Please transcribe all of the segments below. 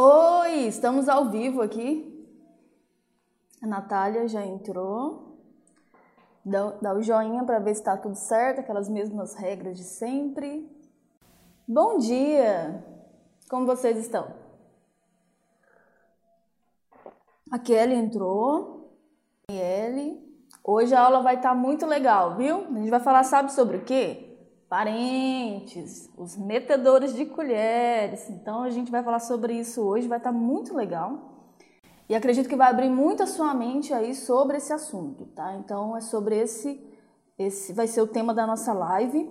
Oi, estamos ao vivo aqui. A Natália já entrou. Dá, dá o joinha para ver se está tudo certo, aquelas mesmas regras de sempre. Bom dia! Como vocês estão? A Kelly entrou. Kelly. Hoje a aula vai estar tá muito legal, viu? A gente vai falar, sabe sobre o quê? Parentes, os metedores de colheres. Então a gente vai falar sobre isso hoje, vai estar tá muito legal. E acredito que vai abrir muito a sua mente aí sobre esse assunto, tá? Então é sobre esse esse vai ser o tema da nossa live,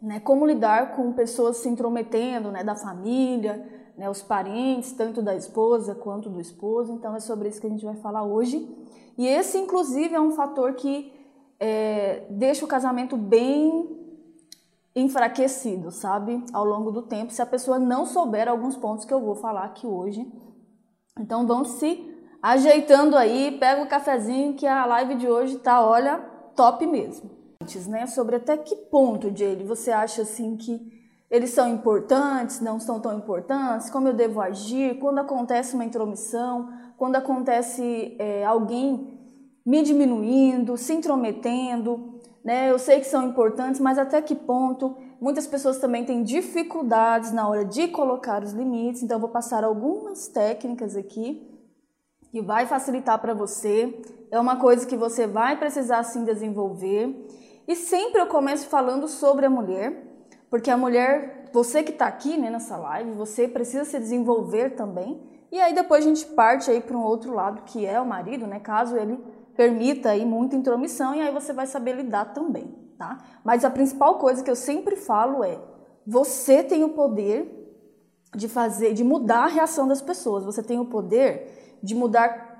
né? Como lidar com pessoas se intrometendo, né, da família, né, os parentes, tanto da esposa quanto do esposo. Então é sobre isso que a gente vai falar hoje. E esse inclusive é um fator que é, deixa o casamento bem enfraquecido, sabe? Ao longo do tempo, se a pessoa não souber alguns pontos que eu vou falar aqui hoje. Então vão se ajeitando aí, pega o cafezinho que a live de hoje tá, olha, top mesmo. Né? Sobre até que ponto, Jaylee, você acha assim que eles são importantes, não são tão importantes, como eu devo agir, quando acontece uma intromissão, quando acontece é, alguém me diminuindo, se intrometendo, né? Eu sei que são importantes, mas até que ponto? Muitas pessoas também têm dificuldades na hora de colocar os limites, então eu vou passar algumas técnicas aqui que vai facilitar para você. É uma coisa que você vai precisar sim desenvolver. E sempre eu começo falando sobre a mulher, porque a mulher, você que está aqui né, nessa live, você precisa se desenvolver também. E aí depois a gente parte aí para um outro lado que é o marido, né? Caso ele permita aí muita intromissão e aí você vai saber lidar também, tá? Mas a principal coisa que eu sempre falo é: você tem o poder de fazer, de mudar a reação das pessoas. Você tem o poder de mudar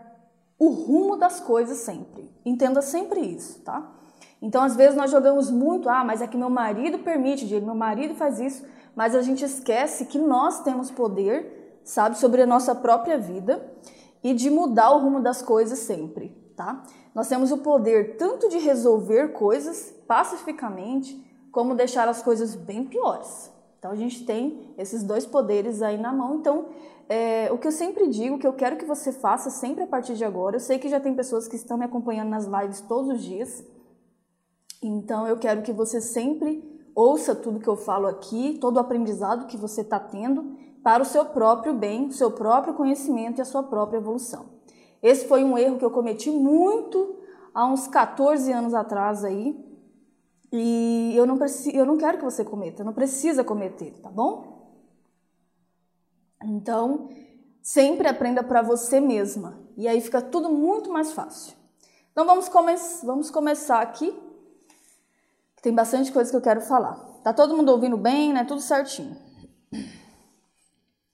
o rumo das coisas sempre. Entenda sempre isso, tá? Então, às vezes nós jogamos muito, ah, mas é que meu marido permite, meu marido faz isso, mas a gente esquece que nós temos poder, sabe, sobre a nossa própria vida e de mudar o rumo das coisas sempre tá? Nós temos o poder tanto de resolver coisas pacificamente, como deixar as coisas bem piores. Então a gente tem esses dois poderes aí na mão. Então, é, o que eu sempre digo, que eu quero que você faça sempre a partir de agora, eu sei que já tem pessoas que estão me acompanhando nas lives todos os dias, então eu quero que você sempre ouça tudo que eu falo aqui, todo o aprendizado que você está tendo para o seu próprio bem, o seu próprio conhecimento e a sua própria evolução. Esse foi um erro que eu cometi muito há uns 14 anos atrás aí. E eu não, preciso, eu não quero que você cometa, não precisa cometer, tá bom? Então, sempre aprenda para você mesma. E aí fica tudo muito mais fácil. Então vamos, come vamos começar aqui. Tem bastante coisa que eu quero falar. Tá todo mundo ouvindo bem, né? Tudo certinho.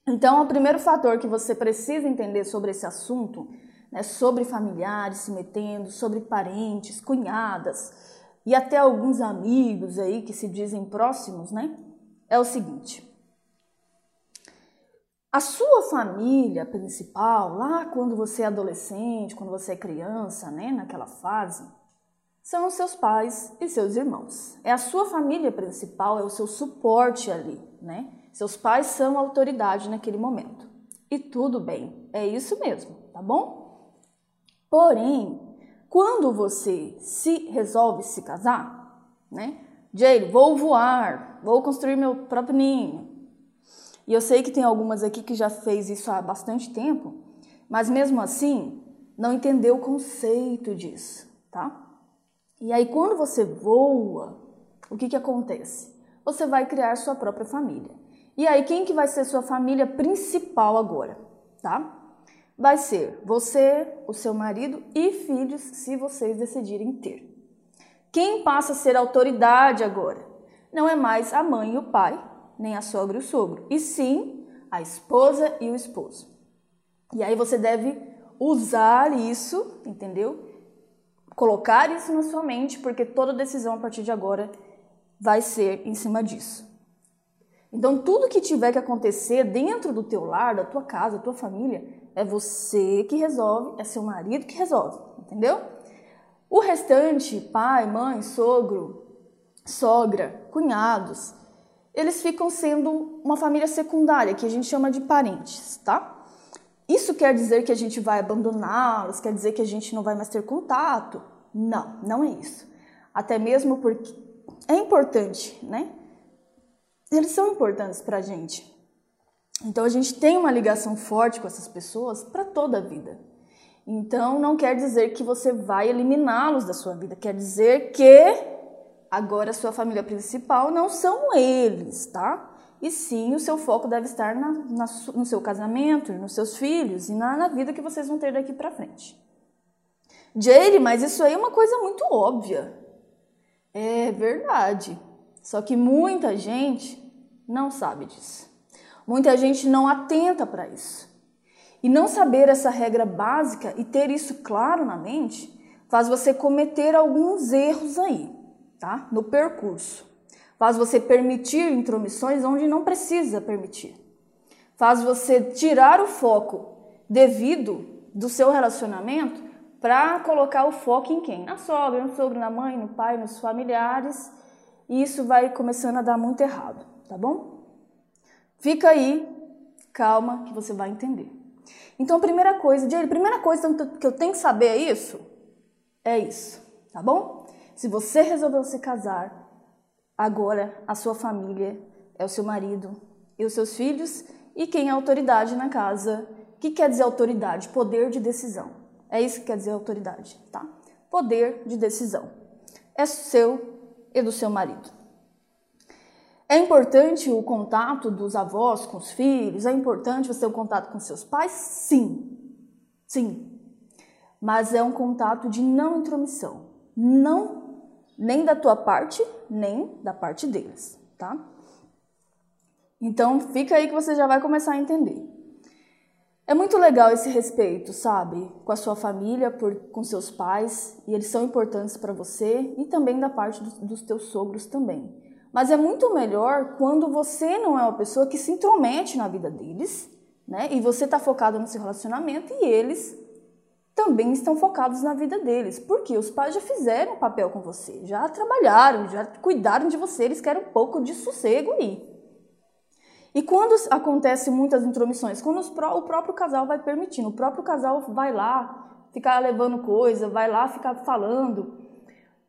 Então, o primeiro fator que você precisa entender sobre esse assunto né, sobre familiares se metendo, sobre parentes, cunhadas e até alguns amigos aí que se dizem próximos, né? É o seguinte: a sua família principal, lá quando você é adolescente, quando você é criança, né, naquela fase, são os seus pais e seus irmãos. É a sua família principal, é o seu suporte ali, né? Seus pais são autoridade naquele momento. E tudo bem, é isso mesmo, tá bom? Porém, quando você se resolve se casar, né? Jade, vou voar, vou construir meu próprio ninho. E eu sei que tem algumas aqui que já fez isso há bastante tempo, mas mesmo assim não entendeu o conceito disso, tá? E aí quando você voa, o que que acontece? Você vai criar sua própria família. E aí quem que vai ser sua família principal agora, tá? Vai ser você, o seu marido e filhos, se vocês decidirem ter. Quem passa a ser autoridade agora? Não é mais a mãe e o pai, nem a sogra e o sogro, e sim a esposa e o esposo. E aí você deve usar isso, entendeu? Colocar isso na sua mente, porque toda decisão a partir de agora vai ser em cima disso. Então, tudo que tiver que acontecer dentro do teu lar, da tua casa, da tua família, é você que resolve, é seu marido que resolve, entendeu? O restante, pai, mãe, sogro, sogra, cunhados, eles ficam sendo uma família secundária, que a gente chama de parentes, tá? Isso quer dizer que a gente vai abandoná-los, quer dizer que a gente não vai mais ter contato? Não, não é isso. Até mesmo porque é importante, né? Eles são importantes para a gente. Então a gente tem uma ligação forte com essas pessoas para toda a vida. Então não quer dizer que você vai eliminá-los da sua vida, quer dizer que agora a sua família principal não são eles, tá? E sim, o seu foco deve estar na, na, no seu casamento, nos seus filhos e na, na vida que vocês vão ter daqui para frente. Jade, mas isso aí é uma coisa muito óbvia. É verdade. Só que muita gente não sabe disso. Muita gente não atenta para isso. E não saber essa regra básica e ter isso claro na mente faz você cometer alguns erros aí, tá? No percurso. Faz você permitir intromissões onde não precisa permitir. Faz você tirar o foco devido do seu relacionamento para colocar o foco em quem? Na sogra, no sogro, na mãe, no pai, nos familiares. E isso vai começando a dar muito errado, tá bom? Fica aí, calma, que você vai entender. Então, a primeira coisa, Jane, a primeira coisa que eu tenho que saber é isso? É isso, tá bom? Se você resolveu se casar, agora a sua família é o seu marido e os seus filhos e quem é autoridade na casa. O que quer dizer autoridade? Poder de decisão. É isso que quer dizer autoridade, tá? Poder de decisão. É seu e do seu marido. É importante o contato dos avós com os filhos? É importante você ter um contato com seus pais? Sim. Sim. Mas é um contato de não intromissão. Não nem da tua parte, nem da parte deles, tá? Então, fica aí que você já vai começar a entender. É muito legal esse respeito, sabe? Com a sua família, por, com seus pais, e eles são importantes para você, e também da parte do, dos teus sogros também. Mas é muito melhor quando você não é uma pessoa que se intromete na vida deles, né? E você está focado no seu relacionamento e eles também estão focados na vida deles. Porque os pais já fizeram o papel com você, já trabalharam, já cuidaram de você, eles querem um pouco de sossego aí. E quando acontece muitas intromissões, quando o próprio casal vai permitindo, o próprio casal vai lá ficar levando coisa, vai lá ficar falando,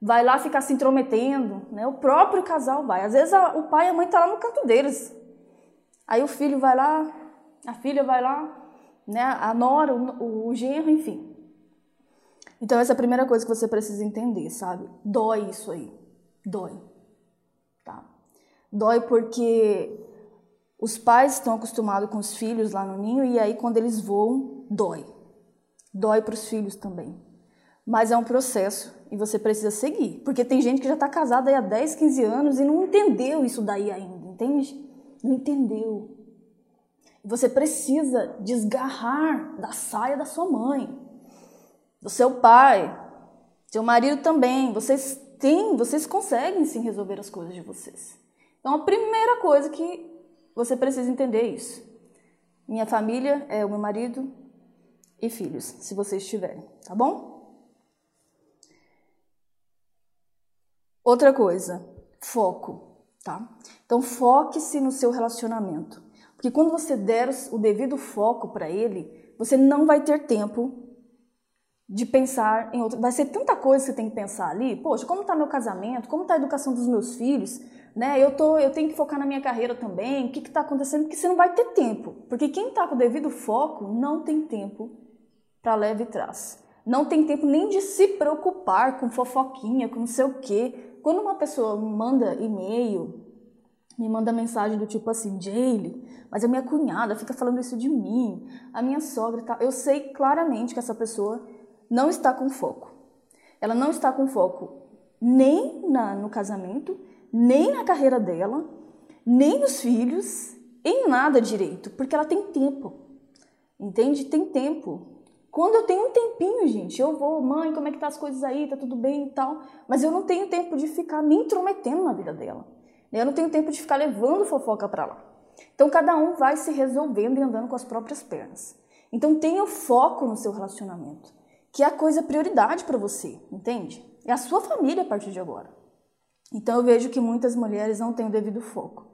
vai lá ficar se intrometendo, né? O próprio casal vai. Às vezes a, o pai e a mãe estão tá lá no canto deles. Aí o filho vai lá, a filha vai lá, né? A nora, o, o genro, enfim. Então essa é a primeira coisa que você precisa entender, sabe? Dói isso aí. Dói. Tá? Dói porque os pais estão acostumados com os filhos lá no ninho e aí quando eles voam, dói. Dói para os filhos também. Mas é um processo e você precisa seguir. Porque tem gente que já está casada há 10, 15 anos e não entendeu isso daí ainda, entende? Não entendeu. Você precisa desgarrar da saia da sua mãe, do seu pai, seu marido também. Vocês têm, vocês conseguem sim resolver as coisas de vocês. Então a primeira coisa que você precisa entender é isso. Minha família é o meu marido e filhos, se vocês tiverem, tá bom? Outra coisa, foco, tá? Então foque-se no seu relacionamento. Porque quando você der o devido foco para ele, você não vai ter tempo de pensar em outro. Vai ser tanta coisa que você tem que pensar ali. Poxa, como está meu casamento? Como está a educação dos meus filhos? Né? Eu, tô, eu tenho que focar na minha carreira também. O que está acontecendo? Porque você não vai ter tempo. Porque quem está com o devido foco não tem tempo para leve trás. Não tem tempo nem de se preocupar com fofoquinha, com não sei o quê quando uma pessoa manda e-mail, me manda mensagem do tipo assim, Jaylee, mas a minha cunhada fica falando isso de mim, a minha sogra tal, eu sei claramente que essa pessoa não está com foco. Ela não está com foco nem na, no casamento, nem na carreira dela, nem nos filhos, em nada direito, porque ela tem tempo. Entende? Tem tempo. Quando eu tenho um tempinho, gente, eu vou, mãe, como é que tá as coisas aí? Tá tudo bem e tal. Mas eu não tenho tempo de ficar me intrometendo na vida dela. Eu não tenho tempo de ficar levando fofoca para lá. Então cada um vai se resolvendo e andando com as próprias pernas. Então tenha foco no seu relacionamento, que é a coisa prioridade para você, entende? É a sua família a partir de agora. Então eu vejo que muitas mulheres não têm o devido foco.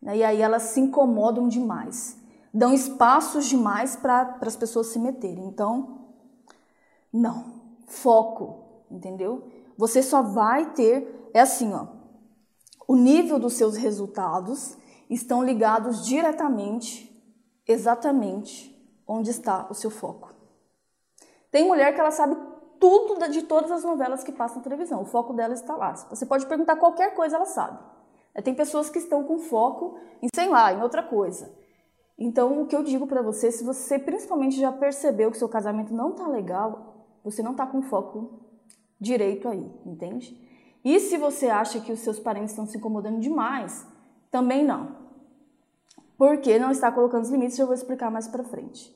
Né? E aí elas se incomodam demais, dão espaços demais para as pessoas se meterem. Então, não, foco, entendeu? Você só vai ter, é assim, ó, o nível dos seus resultados estão ligados diretamente, exatamente, onde está o seu foco. Tem mulher que ela sabe tudo de todas as novelas que passam na televisão. O foco dela está lá. Você pode perguntar qualquer coisa, ela sabe. Tem pessoas que estão com foco em, sei lá, em outra coisa. Então, o que eu digo para você, se você principalmente já percebeu que seu casamento não tá legal, você não tá com foco direito aí, entende? E se você acha que os seus parentes estão se incomodando demais, também não. Porque não está colocando os limites, eu vou explicar mais para frente.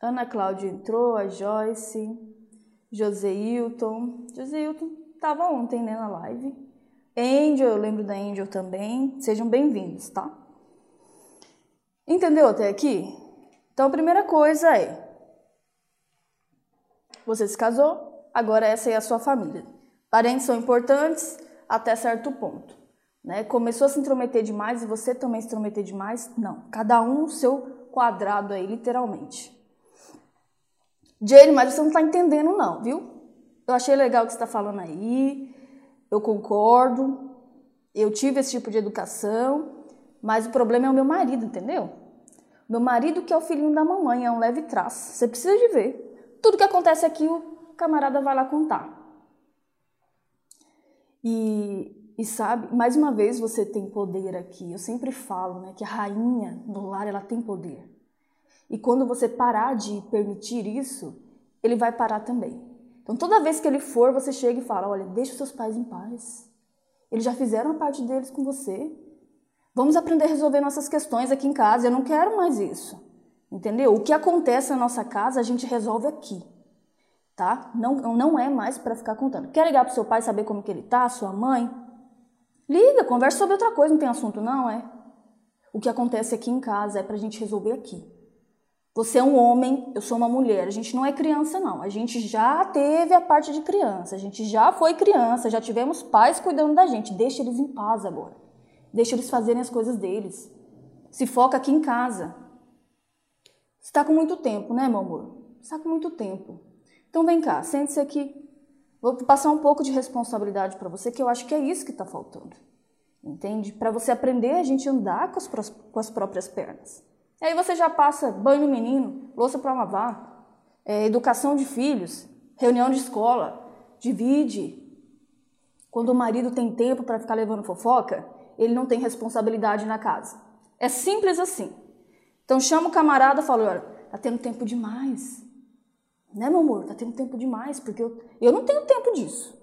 Ana Cláudia entrou, a Joyce, Joseilton. Joseilton estava ontem né, na live. Angel, eu lembro da Angel também. Sejam bem-vindos, tá? Entendeu até aqui? Então, a primeira coisa é: você se casou, agora essa é a sua família. Parentes são importantes até certo ponto. Né? Começou a se intrometer demais e você também se intrometer demais? Não. Cada um seu quadrado aí, literalmente. Jane, mas você não está entendendo, não, viu? Eu achei legal o que você está falando aí, eu concordo, eu tive esse tipo de educação, mas o problema é o meu marido, entendeu? Meu marido que é o filhinho da mamãe, é um leve traço. Você precisa de ver. Tudo que acontece aqui, o camarada vai lá contar. E, e sabe, mais uma vez você tem poder aqui. Eu sempre falo, né, que a rainha no lar ela tem poder. E quando você parar de permitir isso, ele vai parar também. Então toda vez que ele for, você chega e fala: "Olha, deixa os seus pais em paz. Eles já fizeram a parte deles com você. Vamos aprender a resolver nossas questões aqui em casa. Eu não quero mais isso." Entendeu? O que acontece na nossa casa, a gente resolve aqui tá? Não, não é mais para ficar contando. Quer ligar pro seu pai saber como que ele tá, sua mãe? Liga, conversa sobre outra coisa, não tem assunto não, é? O que acontece aqui em casa é pra gente resolver aqui. Você é um homem, eu sou uma mulher, a gente não é criança não. A gente já teve a parte de criança, a gente já foi criança, já tivemos pais cuidando da gente. Deixa eles em paz agora. Deixa eles fazerem as coisas deles. Se foca aqui em casa. Você está com muito tempo, né, meu amor? Você está com muito tempo. Então vem cá, sente-se aqui. Vou passar um pouco de responsabilidade para você, que eu acho que é isso que está faltando. Entende? Para você aprender a gente andar com as, com as próprias pernas. E aí você já passa banho no menino, louça para lavar, é, educação de filhos, reunião de escola, divide. Quando o marido tem tempo para ficar levando fofoca, ele não tem responsabilidade na casa. É simples assim. Então chama o camarada e fala: olha, tá tendo tempo demais. Né, meu amor? Tá tendo tempo demais, porque eu, eu não tenho tempo disso.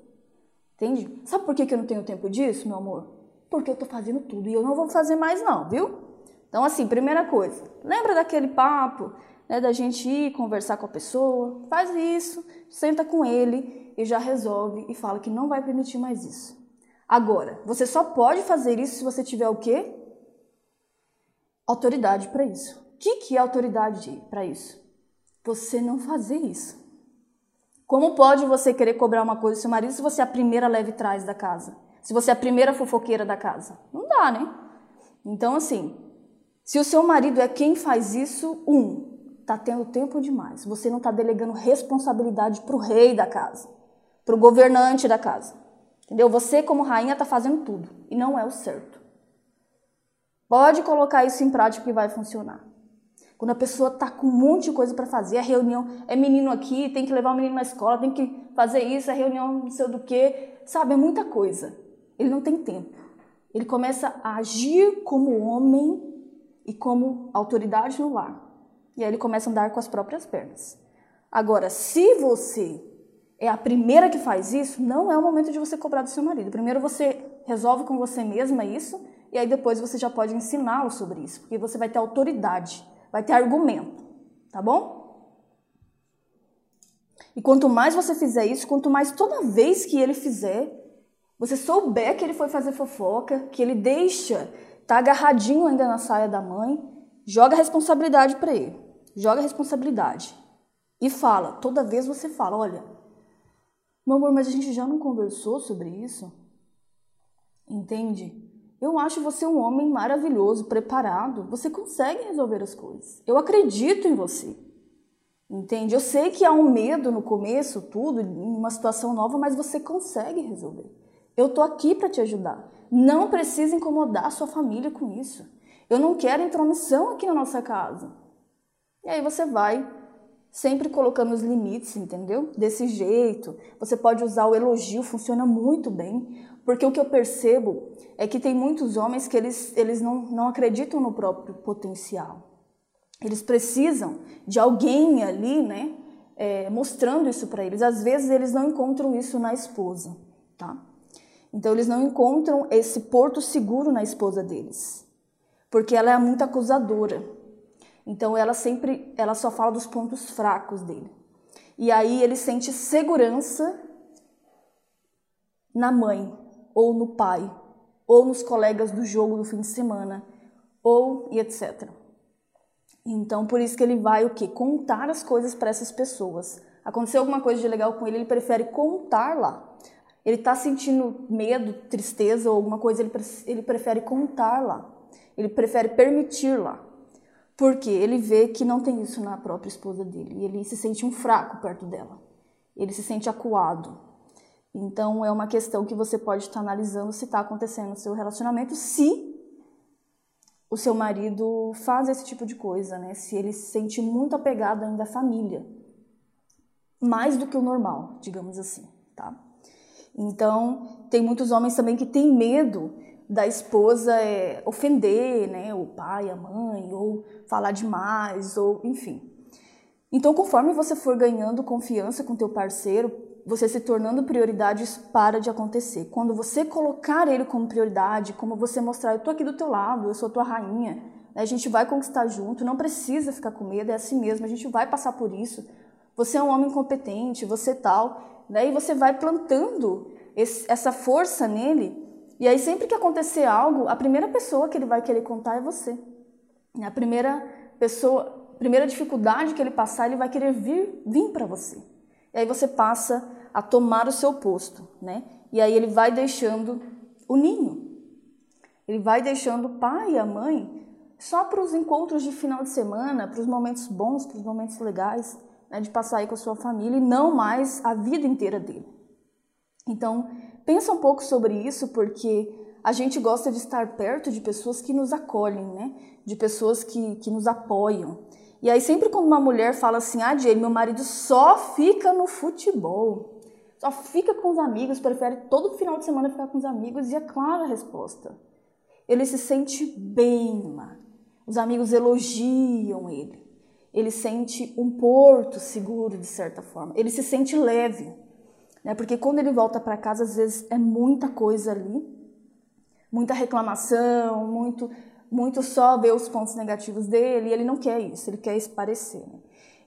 Entende? Sabe por que, que eu não tenho tempo disso, meu amor? Porque eu tô fazendo tudo e eu não vou fazer mais, não, viu? Então, assim, primeira coisa, lembra daquele papo, né, da gente ir conversar com a pessoa? Faz isso, senta com ele e já resolve e fala que não vai permitir mais isso. Agora, você só pode fazer isso se você tiver o quê? Autoridade para isso. O que, que é autoridade para isso? você não fazer isso. Como pode você querer cobrar uma coisa do seu marido se você é a primeira leve trás da casa? Se você é a primeira fofoqueira da casa? Não dá, né? Então, assim, se o seu marido é quem faz isso, um, tá tendo tempo demais. Você não tá delegando responsabilidade pro rei da casa, pro governante da casa. Entendeu? Você, como rainha, tá fazendo tudo. E não é o certo. Pode colocar isso em prática que vai funcionar. Quando a pessoa tá com um monte de coisa para fazer, a reunião é menino aqui, tem que levar o menino na escola, tem que fazer isso, a reunião não sei do que, sabe, é muita coisa. Ele não tem tempo. Ele começa a agir como homem e como autoridade no lar. E aí ele começa a andar com as próprias pernas. Agora, se você é a primeira que faz isso, não é o momento de você cobrar do seu marido. Primeiro você resolve com você mesma isso, e aí depois você já pode ensiná-lo sobre isso, porque você vai ter autoridade vai ter argumento, tá bom? E quanto mais você fizer isso, quanto mais toda vez que ele fizer, você souber que ele foi fazer fofoca, que ele deixa, tá agarradinho ainda na saia da mãe, joga a responsabilidade para ele. Joga a responsabilidade. E fala, toda vez você fala, olha, meu amor, mas a gente já não conversou sobre isso? Entende? Eu acho você um homem maravilhoso, preparado. Você consegue resolver as coisas. Eu acredito em você. Entende? Eu sei que há um medo no começo, tudo, uma situação nova, mas você consegue resolver. Eu tô aqui para te ajudar. Não precisa incomodar a sua família com isso. Eu não quero intromissão aqui na nossa casa. E aí você vai sempre colocando os limites, entendeu? Desse jeito. Você pode usar o elogio, funciona muito bem, porque o que eu percebo é que tem muitos homens que eles, eles não, não acreditam no próprio potencial. Eles precisam de alguém ali, né, é, mostrando isso para eles. Às vezes eles não encontram isso na esposa, tá? Então eles não encontram esse porto seguro na esposa deles, porque ela é muito acusadora. Então ela sempre, ela só fala dos pontos fracos dele. E aí ele sente segurança na mãe ou no pai ou nos colegas do jogo do fim de semana ou e etc. Então, por isso que ele vai o quê? Contar as coisas para essas pessoas. Aconteceu alguma coisa de legal com ele, ele prefere contar lá. Ele está sentindo medo, tristeza ou alguma coisa, ele, ele prefere contar lá. Ele prefere permitir lá. Porque ele vê que não tem isso na própria esposa dele. E ele se sente um fraco perto dela. Ele se sente acuado. Então, é uma questão que você pode estar analisando se está acontecendo no seu relacionamento, se o seu marido faz esse tipo de coisa, né? Se ele se sente muito apegado ainda à família, mais do que o normal, digamos assim, tá? Então, tem muitos homens também que têm medo da esposa é, ofender, né, o pai, a mãe, ou falar demais, ou enfim. Então, conforme você for ganhando confiança com teu parceiro, você se tornando prioridade, isso para de acontecer. Quando você colocar ele como prioridade, como você mostrar, eu tô aqui do teu lado, eu sou tua rainha, né? a gente vai conquistar junto, não precisa ficar com medo, é assim mesmo, a gente vai passar por isso. Você é um homem competente, você tal, né? E você vai plantando esse, essa força nele. E aí sempre que acontecer algo, a primeira pessoa que ele vai querer contar é você. A primeira pessoa, primeira dificuldade que ele passar, ele vai querer vir, vir para você. E aí você passa a tomar o seu posto, né? E aí ele vai deixando o ninho. Ele vai deixando o pai e a mãe só para os encontros de final de semana, para os momentos bons, para os momentos legais, né, de passar aí com a sua família e não mais a vida inteira dele. Então, pensa um pouco sobre isso, porque a gente gosta de estar perto de pessoas que nos acolhem, né? De pessoas que, que nos apoiam. E aí, sempre quando uma mulher fala assim, ah, Jay, meu marido só fica no futebol, só fica com os amigos, prefere todo final de semana ficar com os amigos, e é clara a resposta. Ele se sente bem, mano. Os amigos elogiam ele. Ele sente um porto seguro, de certa forma. Ele se sente leve. Né? Porque quando ele volta para casa, às vezes é muita coisa ali, muita reclamação, muito muito só ver os pontos negativos dele, e ele não quer isso, ele quer esparecer. Né?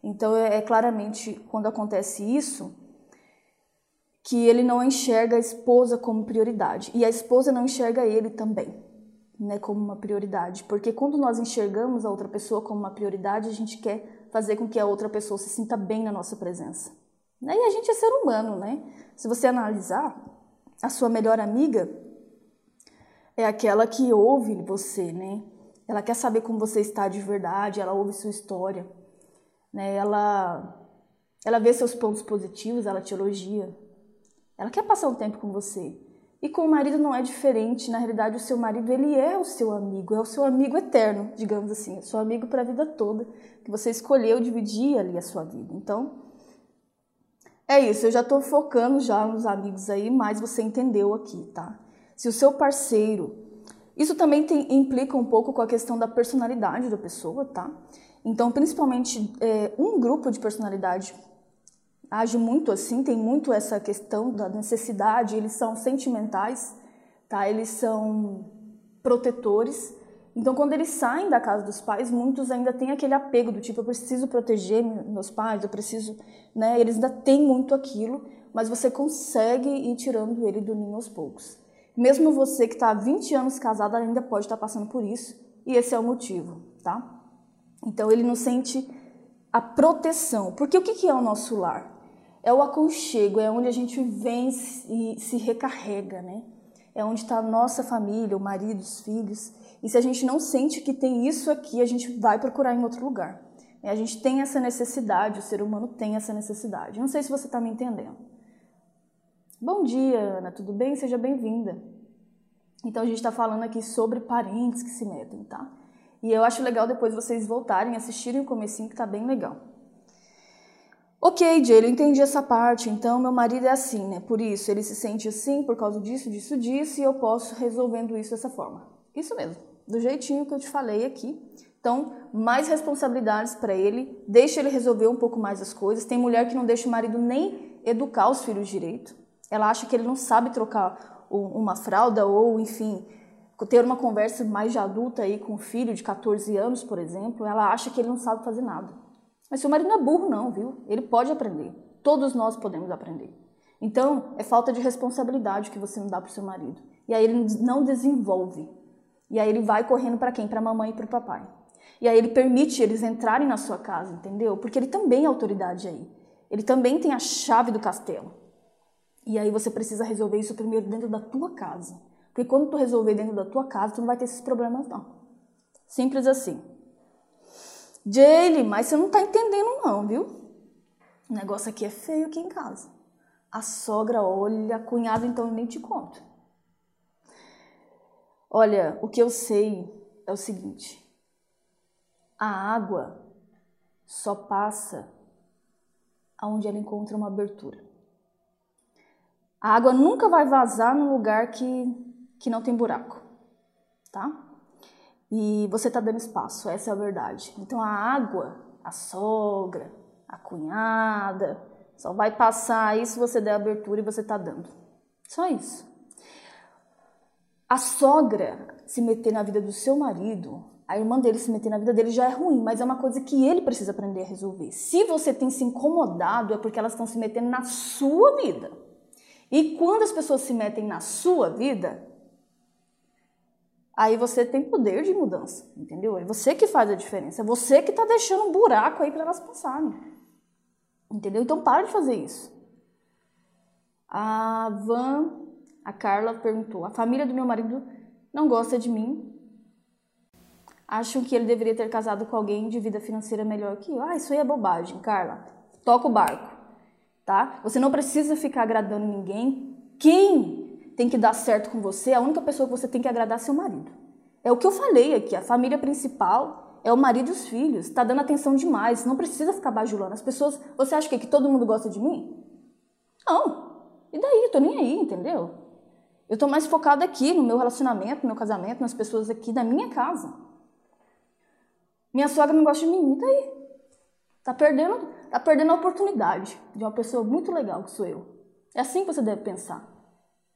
Então, é, é claramente quando acontece isso que ele não enxerga a esposa como prioridade e a esposa não enxerga ele também, né, como uma prioridade, porque quando nós enxergamos a outra pessoa como uma prioridade, a gente quer fazer com que a outra pessoa se sinta bem na nossa presença. Né? E a gente é ser humano, né? Se você analisar, a sua melhor amiga é aquela que ouve você, né? Ela quer saber como você está de verdade, ela ouve sua história, né? Ela ela vê seus pontos positivos, ela te elogia. Ela quer passar um tempo com você. E com o marido não é diferente, na realidade o seu marido ele é o seu amigo, é o seu amigo eterno, digamos assim, é seu amigo para a vida toda, que você escolheu dividir ali a sua vida. Então, é isso, eu já estou focando já nos amigos aí, mas você entendeu aqui, tá? se o seu parceiro. Isso também tem, implica um pouco com a questão da personalidade da pessoa, tá? Então, principalmente é, um grupo de personalidade age muito assim, tem muito essa questão da necessidade, eles são sentimentais, tá? Eles são protetores. Então, quando eles saem da casa dos pais, muitos ainda têm aquele apego do tipo, eu preciso proteger meus pais, eu preciso, né? Eles ainda têm muito aquilo, mas você consegue ir tirando ele do ninho aos poucos. Mesmo você que está há 20 anos casado ainda pode estar tá passando por isso, e esse é o motivo, tá? Então ele não sente a proteção. Porque o que é o nosso lar? É o aconchego, é onde a gente vem e se recarrega, né? É onde está a nossa família, o marido, os filhos. E se a gente não sente que tem isso aqui, a gente vai procurar em outro lugar. A gente tem essa necessidade, o ser humano tem essa necessidade. Não sei se você está me entendendo. Bom dia, Ana, tudo bem? Seja bem-vinda. Então a gente está falando aqui sobre parentes que se metem, tá? E eu acho legal depois vocês voltarem, assistirem o comecinho que tá bem legal. Ok, Jay, eu entendi essa parte. Então, meu marido é assim, né? Por isso, ele se sente assim por causa disso, disso, disso, e eu posso resolvendo isso dessa forma. Isso mesmo, do jeitinho que eu te falei aqui. Então, mais responsabilidades para ele, deixa ele resolver um pouco mais as coisas. Tem mulher que não deixa o marido nem educar os filhos direito. Ela acha que ele não sabe trocar uma fralda ou, enfim, ter uma conversa mais de adulta aí com o filho de 14 anos, por exemplo, ela acha que ele não sabe fazer nada. Mas seu marido não é burro não, viu? Ele pode aprender. Todos nós podemos aprender. Então, é falta de responsabilidade que você não dá para seu marido. E aí ele não desenvolve. E aí ele vai correndo para quem? Para a mamãe e para o papai. E aí ele permite eles entrarem na sua casa, entendeu? Porque ele também é autoridade aí. Ele também tem a chave do castelo. E aí você precisa resolver isso primeiro dentro da tua casa. Porque quando tu resolver dentro da tua casa, tu não vai ter esses problemas não. Simples assim. Jaylee, mas você não tá entendendo não, viu? O negócio aqui é feio aqui em casa. A sogra olha, a cunhada então nem te conto. Olha, o que eu sei é o seguinte. A água só passa aonde ela encontra uma abertura. A água nunca vai vazar num lugar que, que não tem buraco, tá? E você está dando espaço, essa é a verdade. Então a água, a sogra, a cunhada, só vai passar aí se você der abertura e você está dando. Só isso. A sogra se meter na vida do seu marido, a irmã dele se meter na vida dele já é ruim, mas é uma coisa que ele precisa aprender a resolver. Se você tem se incomodado, é porque elas estão se metendo na sua vida. E quando as pessoas se metem na sua vida, aí você tem poder de mudança, entendeu? É você que faz a diferença, é você que está deixando um buraco aí para elas passarem, entendeu? Então para de fazer isso. A Van, a Carla perguntou: a família do meu marido não gosta de mim. Acham que ele deveria ter casado com alguém de vida financeira melhor que eu. Ah, isso aí é bobagem, Carla. Toca o barco, tá? Você não precisa ficar agradando ninguém. Quem tem que dar certo com você, a única pessoa que você tem que agradar é seu marido. É o que eu falei aqui, a família principal é o marido e os filhos. Está dando atenção demais, não precisa ficar bajulando. As pessoas, você acha que, que todo mundo gosta de mim? Não. E daí? Tô nem aí, entendeu? Eu tô mais focada aqui no meu relacionamento, no meu casamento, nas pessoas aqui da minha casa. Minha sogra não gosta de mim, e daí? Tá perdendo, tá perdendo a oportunidade de uma pessoa muito legal que sou eu. É assim que você deve pensar.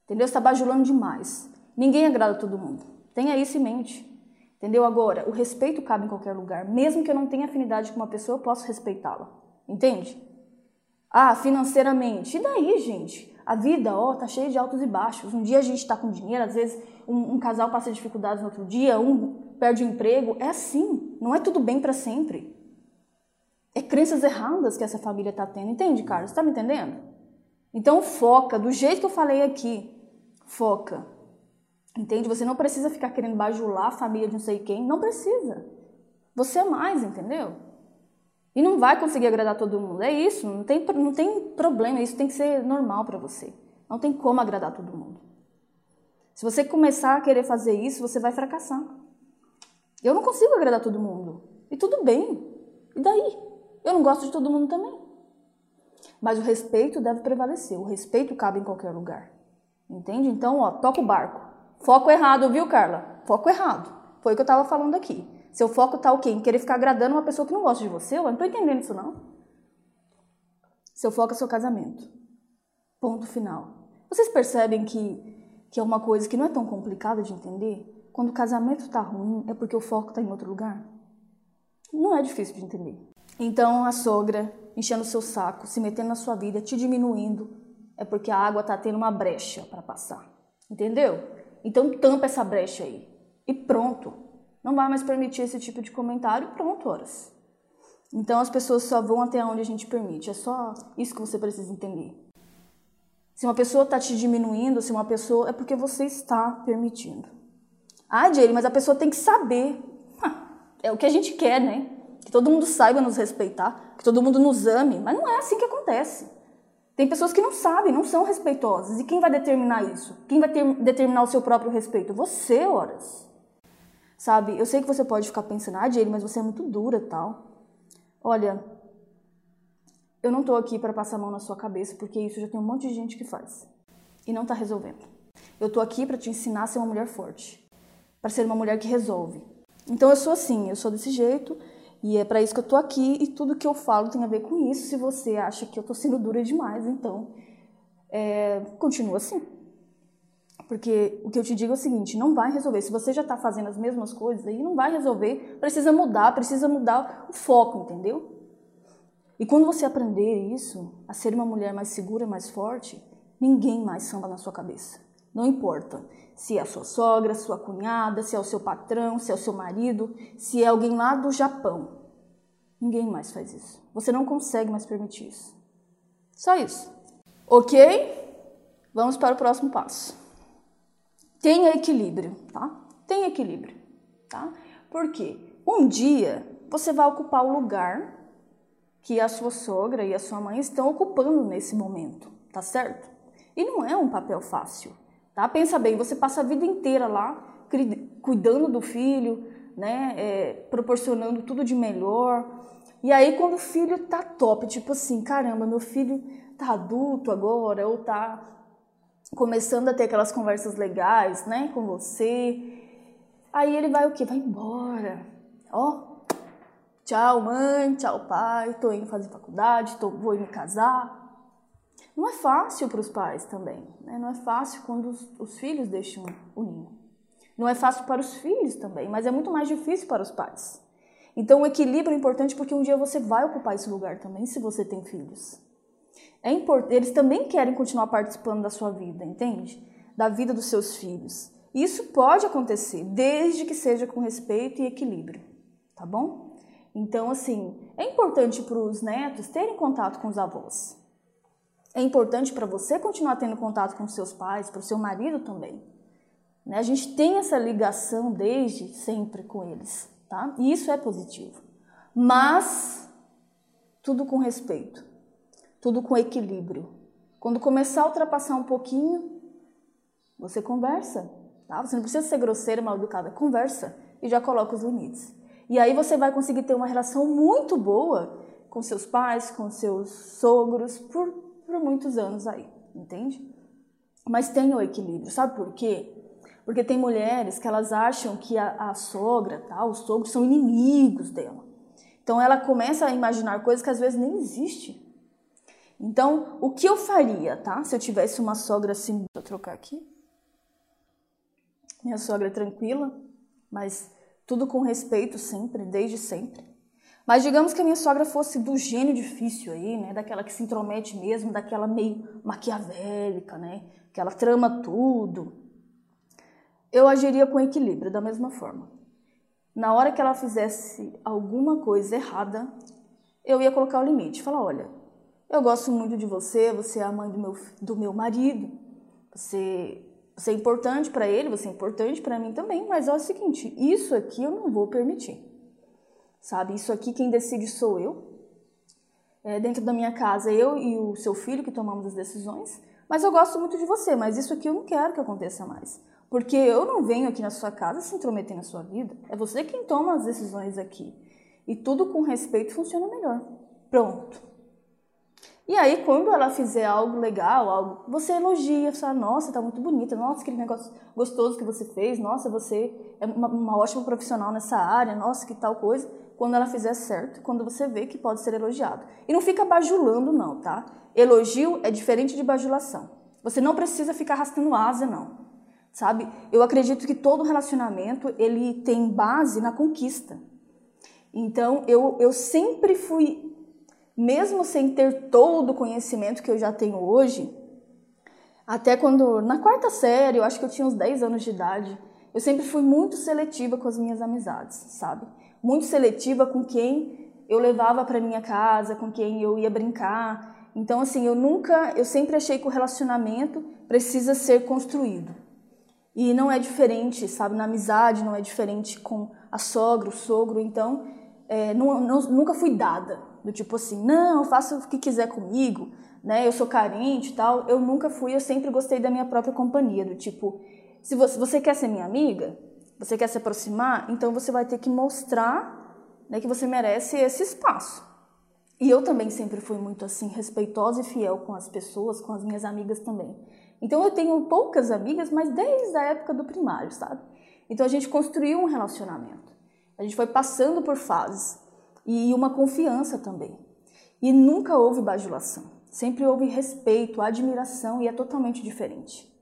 Entendeu? Está bajulando demais. Ninguém agrada todo mundo. Tenha isso em mente. Entendeu? Agora, o respeito cabe em qualquer lugar. Mesmo que eu não tenha afinidade com uma pessoa, eu posso respeitá-la. Entende? Ah, financeiramente. E daí, gente? A vida, ó, tá cheia de altos e baixos. Um dia a gente tá com dinheiro, às vezes um, um casal passa dificuldades no outro dia, um perde o emprego. É assim. Não é tudo bem para sempre. É crenças erradas que essa família tá tendo. Entende, Carlos? Tá me entendendo? Então foca do jeito que eu falei aqui. Foca. Entende? Você não precisa ficar querendo bajular a família de não sei quem. Não precisa. Você é mais, entendeu? E não vai conseguir agradar todo mundo. É isso, não tem, não tem problema. Isso tem que ser normal para você. Não tem como agradar todo mundo. Se você começar a querer fazer isso, você vai fracassar. Eu não consigo agradar todo mundo. E tudo bem. E daí? Eu não gosto de todo mundo também. Mas o respeito deve prevalecer. O respeito cabe em qualquer lugar. Entende? Então, ó, toca o barco. Foco errado, viu, Carla? Foco errado. Foi o que eu tava falando aqui. Seu foco tá o quê? Em querer ficar agradando uma pessoa que não gosta de você? Eu não tô entendendo isso, não. Seu foco é seu casamento. Ponto final. Vocês percebem que, que é uma coisa que não é tão complicada de entender? Quando o casamento tá ruim, é porque o foco tá em outro lugar? Não é difícil de entender. Então, a sogra enchendo o seu saco, se metendo na sua vida, te diminuindo, é porque a água está tendo uma brecha para passar. Entendeu? Então tampa essa brecha aí. E pronto. Não vai mais permitir esse tipo de comentário pronto, horas. Então as pessoas só vão até onde a gente permite. É só isso que você precisa entender. Se uma pessoa está te diminuindo, se uma pessoa. É porque você está permitindo. Ah, Jane, mas a pessoa tem que saber. É o que a gente quer, né? Que todo mundo saiba nos respeitar, que todo mundo nos ame. Mas não é assim que acontece. Tem pessoas que não sabem, não são respeitosas. E quem vai determinar isso? Quem vai ter, determinar o seu próprio respeito? Você, horas. Sabe? Eu sei que você pode ficar pensando, ah, Jane, mas você é muito dura tal. Olha, eu não tô aqui para passar a mão na sua cabeça, porque isso já tem um monte de gente que faz. E não tá resolvendo. Eu tô aqui para te ensinar a ser uma mulher forte. para ser uma mulher que resolve. Então eu sou assim, eu sou desse jeito. E é para isso que eu tô aqui e tudo que eu falo tem a ver com isso. Se você acha que eu tô sendo dura demais, então é, continua assim. Porque o que eu te digo é o seguinte, não vai resolver. Se você já está fazendo as mesmas coisas aí, não vai resolver. Precisa mudar, precisa mudar o foco, entendeu? E quando você aprender isso, a ser uma mulher mais segura, mais forte, ninguém mais samba na sua cabeça. Não importa se é a sua sogra, sua cunhada, se é o seu patrão, se é o seu marido, se é alguém lá do Japão. Ninguém mais faz isso. Você não consegue mais permitir isso. Só isso. Ok? Vamos para o próximo passo. Tenha equilíbrio, tá? Tenha equilíbrio, tá? Porque um dia você vai ocupar o lugar que a sua sogra e a sua mãe estão ocupando nesse momento, tá certo? E não é um papel fácil. Tá? Pensa bem, você passa a vida inteira lá cuidando do filho, né, é, proporcionando tudo de melhor. E aí quando o filho tá top, tipo assim, caramba, meu filho tá adulto agora ou tá começando a ter aquelas conversas legais, né, com você. Aí ele vai o quê? Vai embora. Ó, tchau mãe, tchau pai, tô indo fazer faculdade, tô, vou me casar. Não é fácil para os pais também, né? não é fácil quando os, os filhos deixam o ninho. Não é fácil para os filhos também, mas é muito mais difícil para os pais. Então o equilíbrio é importante porque um dia você vai ocupar esse lugar também se você tem filhos. É import... Eles também querem continuar participando da sua vida, entende? Da vida dos seus filhos. Isso pode acontecer, desde que seja com respeito e equilíbrio, tá bom? Então, assim, é importante para os netos terem contato com os avós. É importante para você continuar tendo contato com seus pais, para o seu marido também. Né? A gente tem essa ligação desde sempre com eles, tá? E isso é positivo. Mas tudo com respeito, tudo com equilíbrio. Quando começar a ultrapassar um pouquinho, você conversa, tá? Você não precisa ser grosseira, mal educada, conversa e já coloca os limites. E aí você vai conseguir ter uma relação muito boa com seus pais, com seus sogros, por por muitos anos aí, entende? Mas tem o equilíbrio, sabe por quê? Porque tem mulheres que elas acham que a, a sogra, tá, os sogros são inimigos dela. Então ela começa a imaginar coisas que às vezes nem existem. Então, o que eu faria, tá? Se eu tivesse uma sogra assim, vou trocar aqui. Minha sogra é tranquila, mas tudo com respeito sempre, desde sempre. Mas digamos que a minha sogra fosse do gênio difícil aí, né? Daquela que se intromete mesmo, daquela meio maquiavélica, né? Que ela trama tudo. Eu agiria com equilíbrio, da mesma forma. Na hora que ela fizesse alguma coisa errada, eu ia colocar o limite. Falar, olha, eu gosto muito de você, você é a mãe do meu, do meu marido, você, você é importante para ele, você é importante para mim também, mas é o seguinte, isso aqui eu não vou permitir sabe? Isso aqui quem decide sou eu. É, dentro da minha casa, eu e o seu filho que tomamos as decisões. Mas eu gosto muito de você, mas isso aqui eu não quero que aconteça mais. Porque eu não venho aqui na sua casa se intrometer na sua vida. É você quem toma as decisões aqui. E tudo com respeito funciona melhor. Pronto. E aí, quando ela fizer algo legal, algo, você elogia, fala, nossa, tá muito bonita, nossa, aquele negócio gostoso que você fez, nossa, você é uma, uma ótima profissional nessa área, nossa, que tal coisa quando ela fizer certo, quando você vê que pode ser elogiado. E não fica bajulando, não, tá? Elogio é diferente de bajulação. Você não precisa ficar arrastando asa, não. Sabe? Eu acredito que todo relacionamento ele tem base na conquista. Então, eu, eu sempre fui, mesmo sem ter todo o conhecimento que eu já tenho hoje, até quando, na quarta série, eu acho que eu tinha uns 10 anos de idade, eu sempre fui muito seletiva com as minhas amizades, sabe? Muito seletiva com quem eu levava para minha casa, com quem eu ia brincar. Então, assim, eu nunca, eu sempre achei que o relacionamento precisa ser construído. E não é diferente, sabe? Na amizade não é diferente com a sogra, o sogro. Então, é, não, não, nunca fui dada. Do tipo assim, não, faça o que quiser comigo, né? Eu sou carente e tal. Eu nunca fui, eu sempre gostei da minha própria companhia. Do tipo, se você, você quer ser minha amiga, você quer se aproximar, então você vai ter que mostrar né, que você merece esse espaço. E eu também sempre fui muito assim, respeitosa e fiel com as pessoas, com as minhas amigas também. Então eu tenho poucas amigas, mas desde a época do primário, sabe? Então a gente construiu um relacionamento. A gente foi passando por fases e uma confiança também. E nunca houve bajulação. Sempre houve respeito, admiração e é totalmente diferente.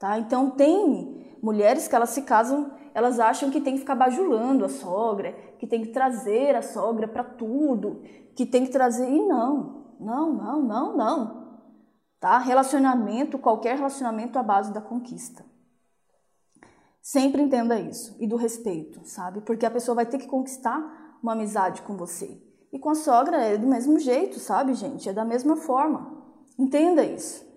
Tá? Então tem mulheres que elas se casam, elas acham que tem que ficar bajulando a sogra, que tem que trazer a sogra para tudo, que tem que trazer e não, não, não, não, não tá? Relacionamento, qualquer relacionamento à base da conquista. Sempre entenda isso e do respeito, sabe? Porque a pessoa vai ter que conquistar uma amizade com você. E com a sogra é do mesmo jeito, sabe, gente? É da mesma forma. Entenda isso.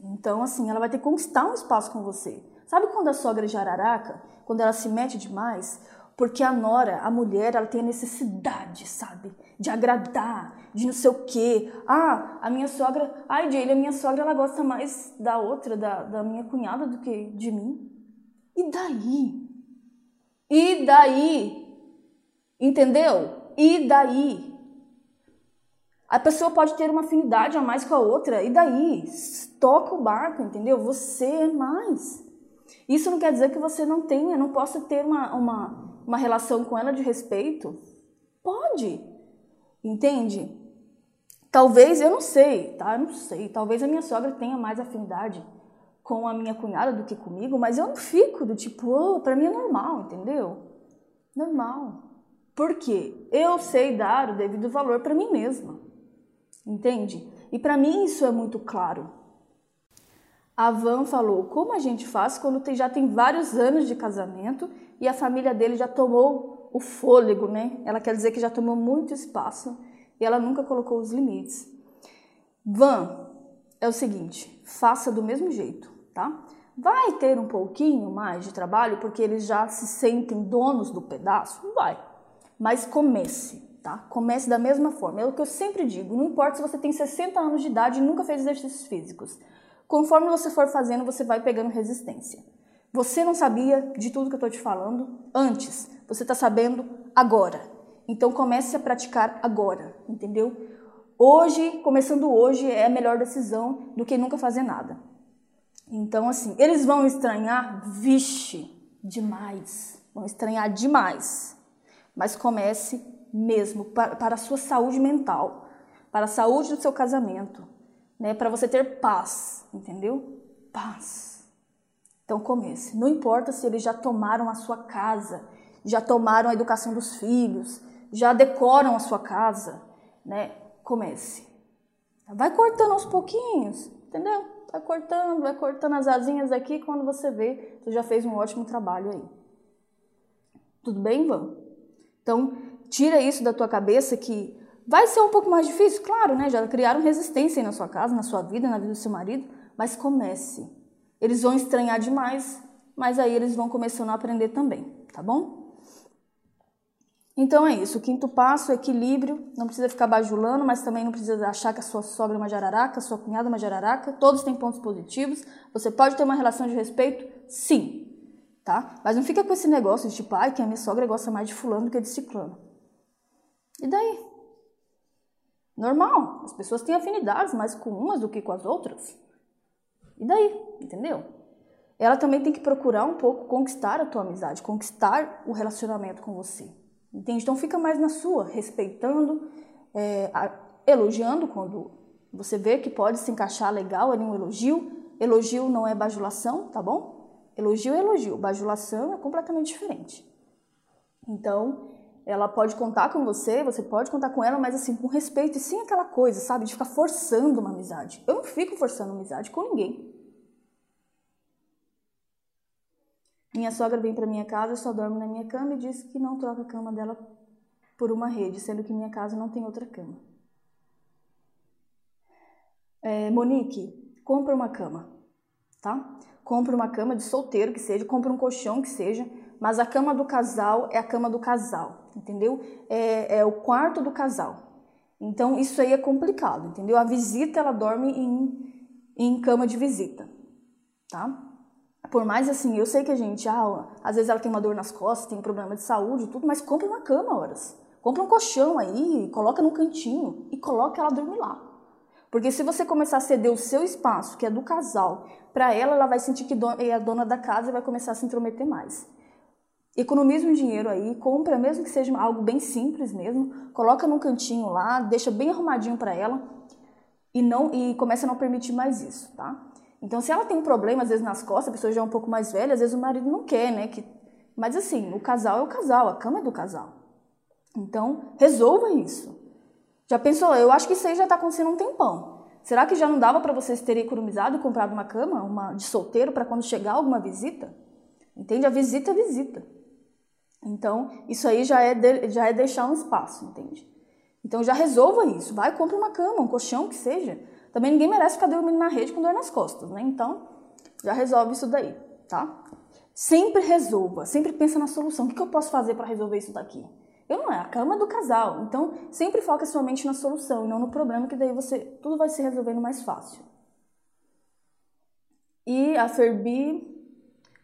Então, assim, ela vai ter que conquistar um espaço com você. Sabe quando a sogra é jararaca, quando ela se mete demais, porque a nora, a mulher, ela tem a necessidade, sabe? De agradar, de não sei o quê. Ah, a minha sogra... Ai, Jaylee, a minha sogra, ela gosta mais da outra, da, da minha cunhada, do que de mim. E daí? E daí? Entendeu? E daí? A pessoa pode ter uma afinidade a mais com a outra. E daí? Toca o barco, entendeu? Você é mais. Isso não quer dizer que você não tenha, não possa ter uma, uma uma relação com ela de respeito? Pode. Entende? Talvez, eu não sei, tá? Eu não sei. Talvez a minha sogra tenha mais afinidade com a minha cunhada do que comigo, mas eu não fico do tipo, oh, pra mim é normal, entendeu? Normal. Por quê? Eu sei dar o devido valor para mim mesma. Entende? E para mim isso é muito claro. A Van falou: como a gente faz quando tem, já tem vários anos de casamento e a família dele já tomou o fôlego, né? Ela quer dizer que já tomou muito espaço e ela nunca colocou os limites. Van, é o seguinte: faça do mesmo jeito, tá? Vai ter um pouquinho mais de trabalho porque eles já se sentem donos do pedaço? Vai. Mas comece, tá? Comece da mesma forma. É o que eu sempre digo: não importa se você tem 60 anos de idade e nunca fez exercícios físicos. Conforme você for fazendo, você vai pegando resistência. Você não sabia de tudo que eu estou te falando antes, você está sabendo agora. Então comece a praticar agora, entendeu? Hoje, começando hoje, é a melhor decisão do que nunca fazer nada. Então, assim, eles vão estranhar, vixe, demais. Vão estranhar demais. Mas comece mesmo para, para a sua saúde mental, para a saúde do seu casamento, né? Para você ter paz, entendeu? Paz. Então comece. Não importa se eles já tomaram a sua casa, já tomaram a educação dos filhos, já decoram a sua casa, né? Comece. Vai cortando aos pouquinhos, entendeu? Vai cortando, vai cortando as asinhas aqui, quando você vê, você já fez um ótimo trabalho aí. Tudo bem, Ivan? Então, tira isso da tua cabeça que Vai ser um pouco mais difícil, claro, né? Já criaram resistência na sua casa, na sua vida, na vida do seu marido, mas comece. Eles vão estranhar demais, mas aí eles vão começando a aprender também, tá bom? Então é isso. O quinto passo é equilíbrio. Não precisa ficar bajulando, mas também não precisa achar que a sua sogra é uma jararaca, a sua cunhada é uma jararaca. Todos têm pontos positivos. Você pode ter uma relação de respeito? Sim. Tá? Mas não fica com esse negócio de tipo, ai, que a minha sogra gosta mais de fulano do que de ciclano. E daí? Normal, as pessoas têm afinidades mais com umas do que com as outras. E daí, entendeu? Ela também tem que procurar um pouco conquistar a tua amizade, conquistar o relacionamento com você. Entende? Então fica mais na sua, respeitando, é, elogiando quando você vê que pode se encaixar legal ali um elogio. Elogio não é bajulação, tá bom? Elogio é elogio, bajulação é completamente diferente. Então, ela pode contar com você, você pode contar com ela, mas assim, com respeito e sem aquela coisa, sabe, de ficar forçando uma amizade. Eu não fico forçando amizade com ninguém. Minha sogra vem para minha casa, só dormo na minha cama e diz que não troca a cama dela por uma rede, sendo que minha casa não tem outra cama. é, Monique, compra uma cama, tá? Compra uma cama de solteiro que seja, compra um colchão que seja, mas a cama do casal é a cama do casal, entendeu? É, é o quarto do casal. Então isso aí é complicado, entendeu? A visita ela dorme em, em cama de visita, tá? Por mais assim, eu sei que a gente, ah, às vezes ela tem uma dor nas costas, tem um problema de saúde tudo, mas compra uma cama, horas. Compra um colchão aí, coloca no cantinho e coloca ela dormir lá. Porque se você começar a ceder o seu espaço, que é do casal, para ela, ela vai sentir que é a dona da casa e vai começar a se intrometer mais. Economiza um dinheiro aí, compra, mesmo que seja algo bem simples mesmo, coloca num cantinho lá, deixa bem arrumadinho para ela e não e começa a não permitir mais isso, tá? Então, se ela tem um problema, às vezes nas costas, a pessoa já é um pouco mais velha, às vezes o marido não quer, né? Que... Mas assim, o casal é o casal, a cama é do casal. Então, resolva isso. Já pensou? Eu acho que isso aí já está acontecendo há um tempão. Será que já não dava para vocês terem economizado e comprado uma cama, uma de solteiro, para quando chegar alguma visita? Entende? A visita é visita. Então, isso aí já é, de, já é deixar um espaço, entende? Então, já resolva isso. Vai compra uma cama, um colchão, que seja. Também ninguém merece ficar dormindo na rede com dor nas costas, né? Então, já resolve isso daí, tá? Sempre resolva, sempre pensa na solução. O que eu posso fazer para resolver isso daqui? Eu não é a cama do casal. Então, sempre foca sua mente na solução e não no problema, que daí você tudo vai se resolvendo mais fácil. E a Ferbi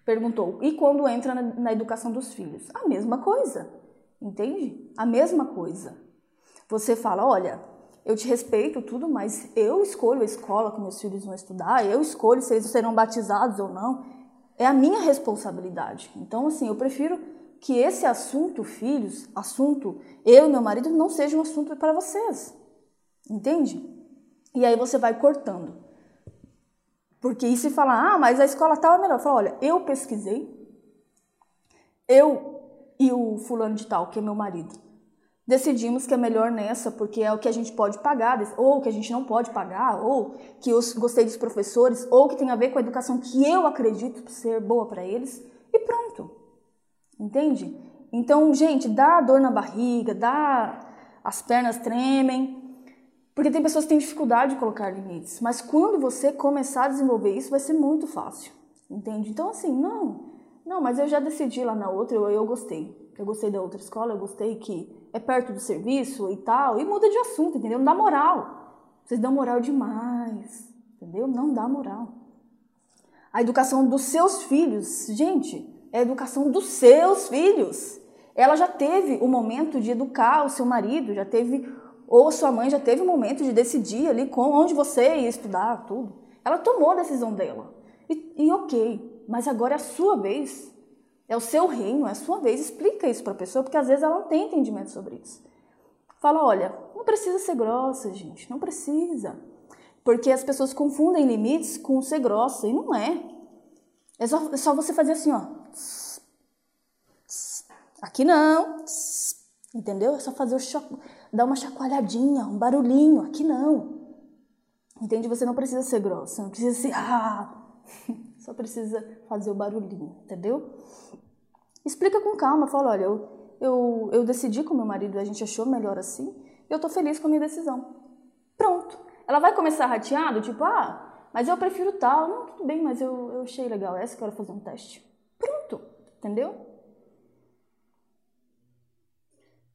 Perguntou: e quando entra na, na educação dos filhos? A mesma coisa, entende? A mesma coisa. Você fala: olha, eu te respeito tudo, mas eu escolho a escola que meus filhos vão estudar, eu escolho se eles serão batizados ou não. É a minha responsabilidade. Então, assim, eu prefiro que esse assunto, filhos, assunto eu e meu marido, não seja um assunto para vocês. Entende? E aí você vai cortando. Porque e se falar, ah, mas a escola tal é melhor. Fala, olha, eu pesquisei, eu e o fulano de tal, que é meu marido, decidimos que é melhor nessa, porque é o que a gente pode pagar, ou que a gente não pode pagar, ou que eu gostei dos professores, ou que tem a ver com a educação que eu acredito ser boa para eles, e pronto. Entende? Então, gente, dá dor na barriga, dá as pernas tremem, porque tem pessoas que têm dificuldade de colocar limites, mas quando você começar a desenvolver isso, vai ser muito fácil, entende? Então, assim, não, não, mas eu já decidi lá na outra, eu, eu gostei. Eu gostei da outra escola, eu gostei que é perto do serviço e tal, e muda de assunto, entendeu? Não dá moral. Vocês dão moral demais, entendeu? Não dá moral. A educação dos seus filhos, gente, é a educação dos seus filhos. Ela já teve o momento de educar o seu marido, já teve ou sua mãe já teve um momento de decidir ali com onde você ia estudar, tudo. Ela tomou a decisão dela. E, e ok, mas agora é a sua vez. É o seu reino, é a sua vez. Explica isso para a pessoa, porque às vezes ela não tem entendimento sobre isso. Fala, olha, não precisa ser grossa, gente, não precisa. Porque as pessoas confundem limites com ser grossa, e não é. É só, é só você fazer assim, ó. Aqui não. Entendeu? É só fazer o choque dar uma chacoalhadinha, um barulhinho. Aqui não. Entende? Você não precisa ser grossa, não precisa ser ah, só precisa fazer o barulhinho, entendeu? Explica com calma, fala, olha, eu, eu, eu decidi com meu marido, a gente achou melhor assim, eu tô feliz com a minha decisão. Pronto. Ela vai começar rateado, tipo, ah, mas eu prefiro tal. Não, tudo bem, mas eu, eu achei legal essa, quero fazer um teste. Pronto, entendeu?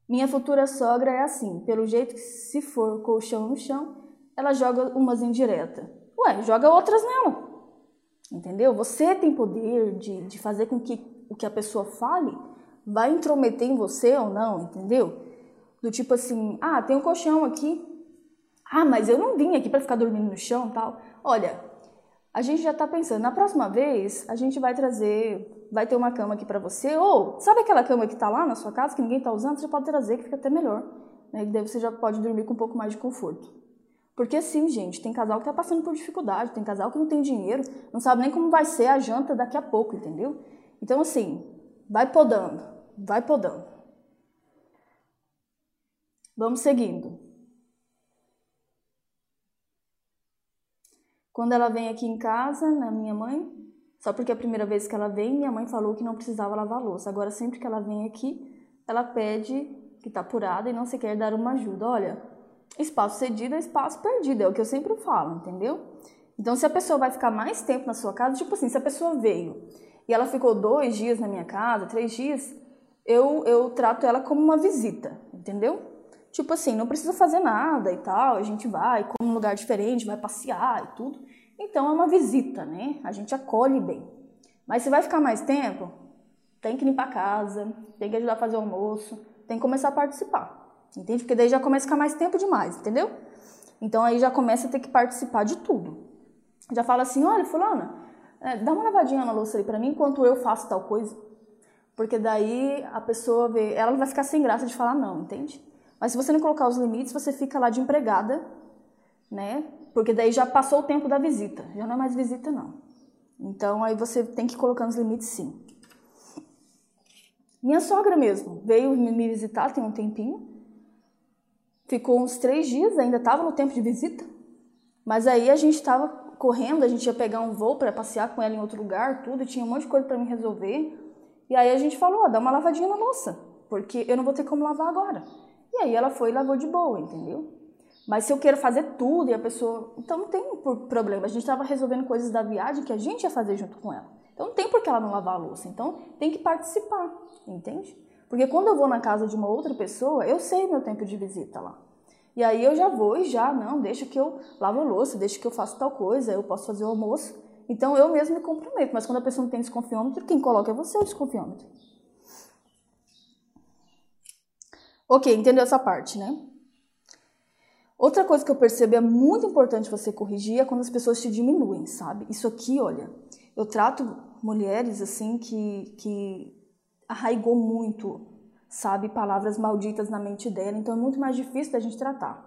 Minha futura sogra é assim, pelo jeito que se for colchão no chão, ela joga umas indireta. Ué, joga outras não. Entendeu? Você tem poder de, de fazer com que o que a pessoa fale vai intrometer em você ou não, entendeu? Do tipo assim, ah, tem um colchão aqui. Ah, mas eu não vim aqui para ficar dormindo no chão tal. Olha, a gente já está pensando, na próxima vez a gente vai trazer, vai ter uma cama aqui para você, ou sabe aquela cama que está lá na sua casa que ninguém está usando, você pode trazer que fica até melhor, né? E daí você já pode dormir com um pouco mais de conforto. Porque sim, gente, tem casal que está passando por dificuldade, tem casal que não tem dinheiro, não sabe nem como vai ser a janta daqui a pouco, entendeu? Então assim, vai podando, vai podando. Vamos seguindo. Quando ela vem aqui em casa, na minha mãe, só porque a primeira vez que ela vem, minha mãe falou que não precisava lavar louça. Agora, sempre que ela vem aqui, ela pede que está apurada e não se quer dar uma ajuda. Olha, Espaço cedido é espaço perdido, é o que eu sempre falo, entendeu? Então, se a pessoa vai ficar mais tempo na sua casa, tipo assim, se a pessoa veio e ela ficou dois dias na minha casa, três dias, eu, eu trato ela como uma visita, entendeu? Tipo assim, não precisa fazer nada e tal, a gente vai, come um lugar diferente, vai passear e tudo. Então é uma visita, né? A gente acolhe bem. Mas se vai ficar mais tempo, tem que limpar a casa, tem que ajudar a fazer o almoço, tem que começar a participar. Entende? Porque daí já começa a ficar mais tempo demais, entendeu? Então aí já começa a ter que participar de tudo. Já fala assim: olha, Fulana, é, dá uma lavadinha na louça aí pra mim enquanto eu faço tal coisa. Porque daí a pessoa vê, ela vai ficar sem graça de falar não, entende? Mas se você não colocar os limites, você fica lá de empregada, né? Porque daí já passou o tempo da visita, já não é mais visita não. Então aí você tem que colocar os limites sim. Minha sogra mesmo veio me visitar tem um tempinho. Ficou uns três dias, ainda estava no tempo de visita. Mas aí a gente estava correndo, a gente ia pegar um voo para passear com ela em outro lugar, tudo, tinha um monte de coisa para me resolver. E aí a gente falou, ó, dá uma lavadinha na louça, porque eu não vou ter como lavar agora. E aí ela foi e lavou de boa, entendeu? Mas se eu quero fazer tudo e a pessoa. Então não tem problema. A gente estava resolvendo coisas da viagem que a gente ia fazer junto com ela. Então não tem por que ela não lavar a louça. Então tem que participar, entende? Porque quando eu vou na casa de uma outra pessoa, eu sei meu tempo de visita lá. E aí eu já vou e já, não, deixa que eu lavo a louça, deixa que eu faço tal coisa, eu posso fazer o almoço. Então eu mesmo me comprometo. Mas quando a pessoa não tem desconfiômetro, quem coloca é você o desconfiômetro. Ok, entendeu essa parte, né? Outra coisa que eu percebo é muito importante você corrigir é quando as pessoas te diminuem, sabe? Isso aqui, olha, eu trato mulheres assim que, que arraigou muito, sabe, palavras malditas na mente dela, então é muito mais difícil da gente tratar.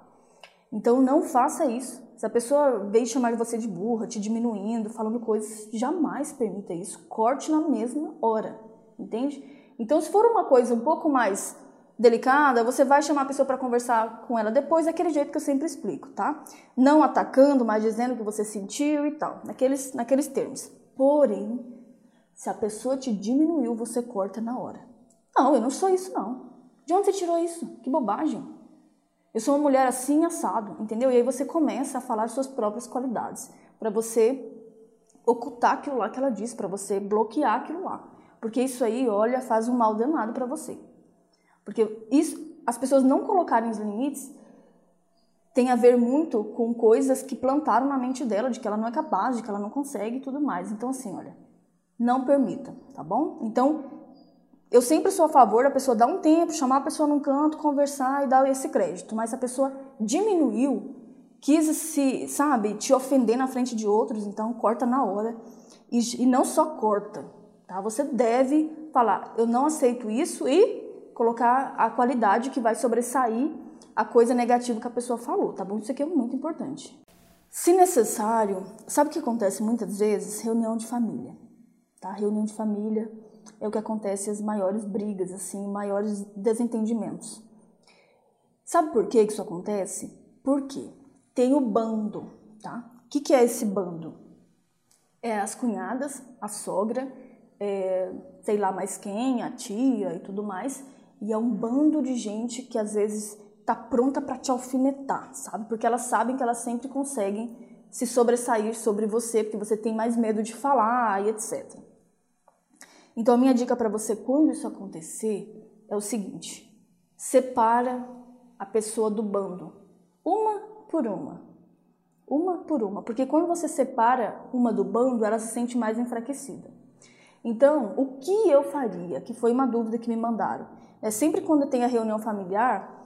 Então não faça isso. Se a pessoa veio chamar você de burra, te diminuindo, falando coisas, jamais permita isso. Corte na mesma hora, entende? Então se for uma coisa um pouco mais delicada, você vai chamar a pessoa para conversar com ela depois, daquele jeito que eu sempre explico, tá? Não atacando, mas dizendo o que você sentiu e tal, naqueles, naqueles termos. Porém, se a pessoa te diminuiu, você corta na hora. Não, eu não sou isso, não. De onde você tirou isso? Que bobagem. Eu sou uma mulher assim, assado, entendeu? E aí você começa a falar suas próprias qualidades, para você ocultar aquilo lá que ela disse, para você bloquear aquilo lá. Porque isso aí, olha, faz um mal danado para você. Porque isso, as pessoas não colocarem os limites tem a ver muito com coisas que plantaram na mente dela, de que ela não é capaz, de que ela não consegue e tudo mais. Então, assim, olha, não permita, tá bom? Então, eu sempre sou a favor da pessoa dar um tempo, chamar a pessoa num canto, conversar e dar esse crédito. Mas a pessoa diminuiu, quis se, sabe, te ofender na frente de outros, então corta na hora. E, e não só corta, tá? Você deve falar, eu não aceito isso e colocar a qualidade que vai sobressair a coisa negativa que a pessoa falou, tá bom? Isso aqui é muito importante. Se necessário, sabe o que acontece muitas vezes? Reunião de família, tá? Reunião de família é o que acontece as maiores brigas, assim, maiores desentendimentos. Sabe por que isso acontece? Porque tem o bando, tá? O que, que é esse bando? É as cunhadas, a sogra, é, sei lá mais quem, a tia e tudo mais, e é um bando de gente que às vezes tá pronta para te alfinetar, sabe? Porque elas sabem que elas sempre conseguem se sobressair sobre você, porque você tem mais medo de falar e etc. Então a minha dica para você quando isso acontecer é o seguinte: separa a pessoa do bando, uma por uma. Uma por uma, porque quando você separa uma do bando, ela se sente mais enfraquecida. Então, o que eu faria? Que foi uma dúvida que me mandaram. É sempre quando tem a reunião familiar,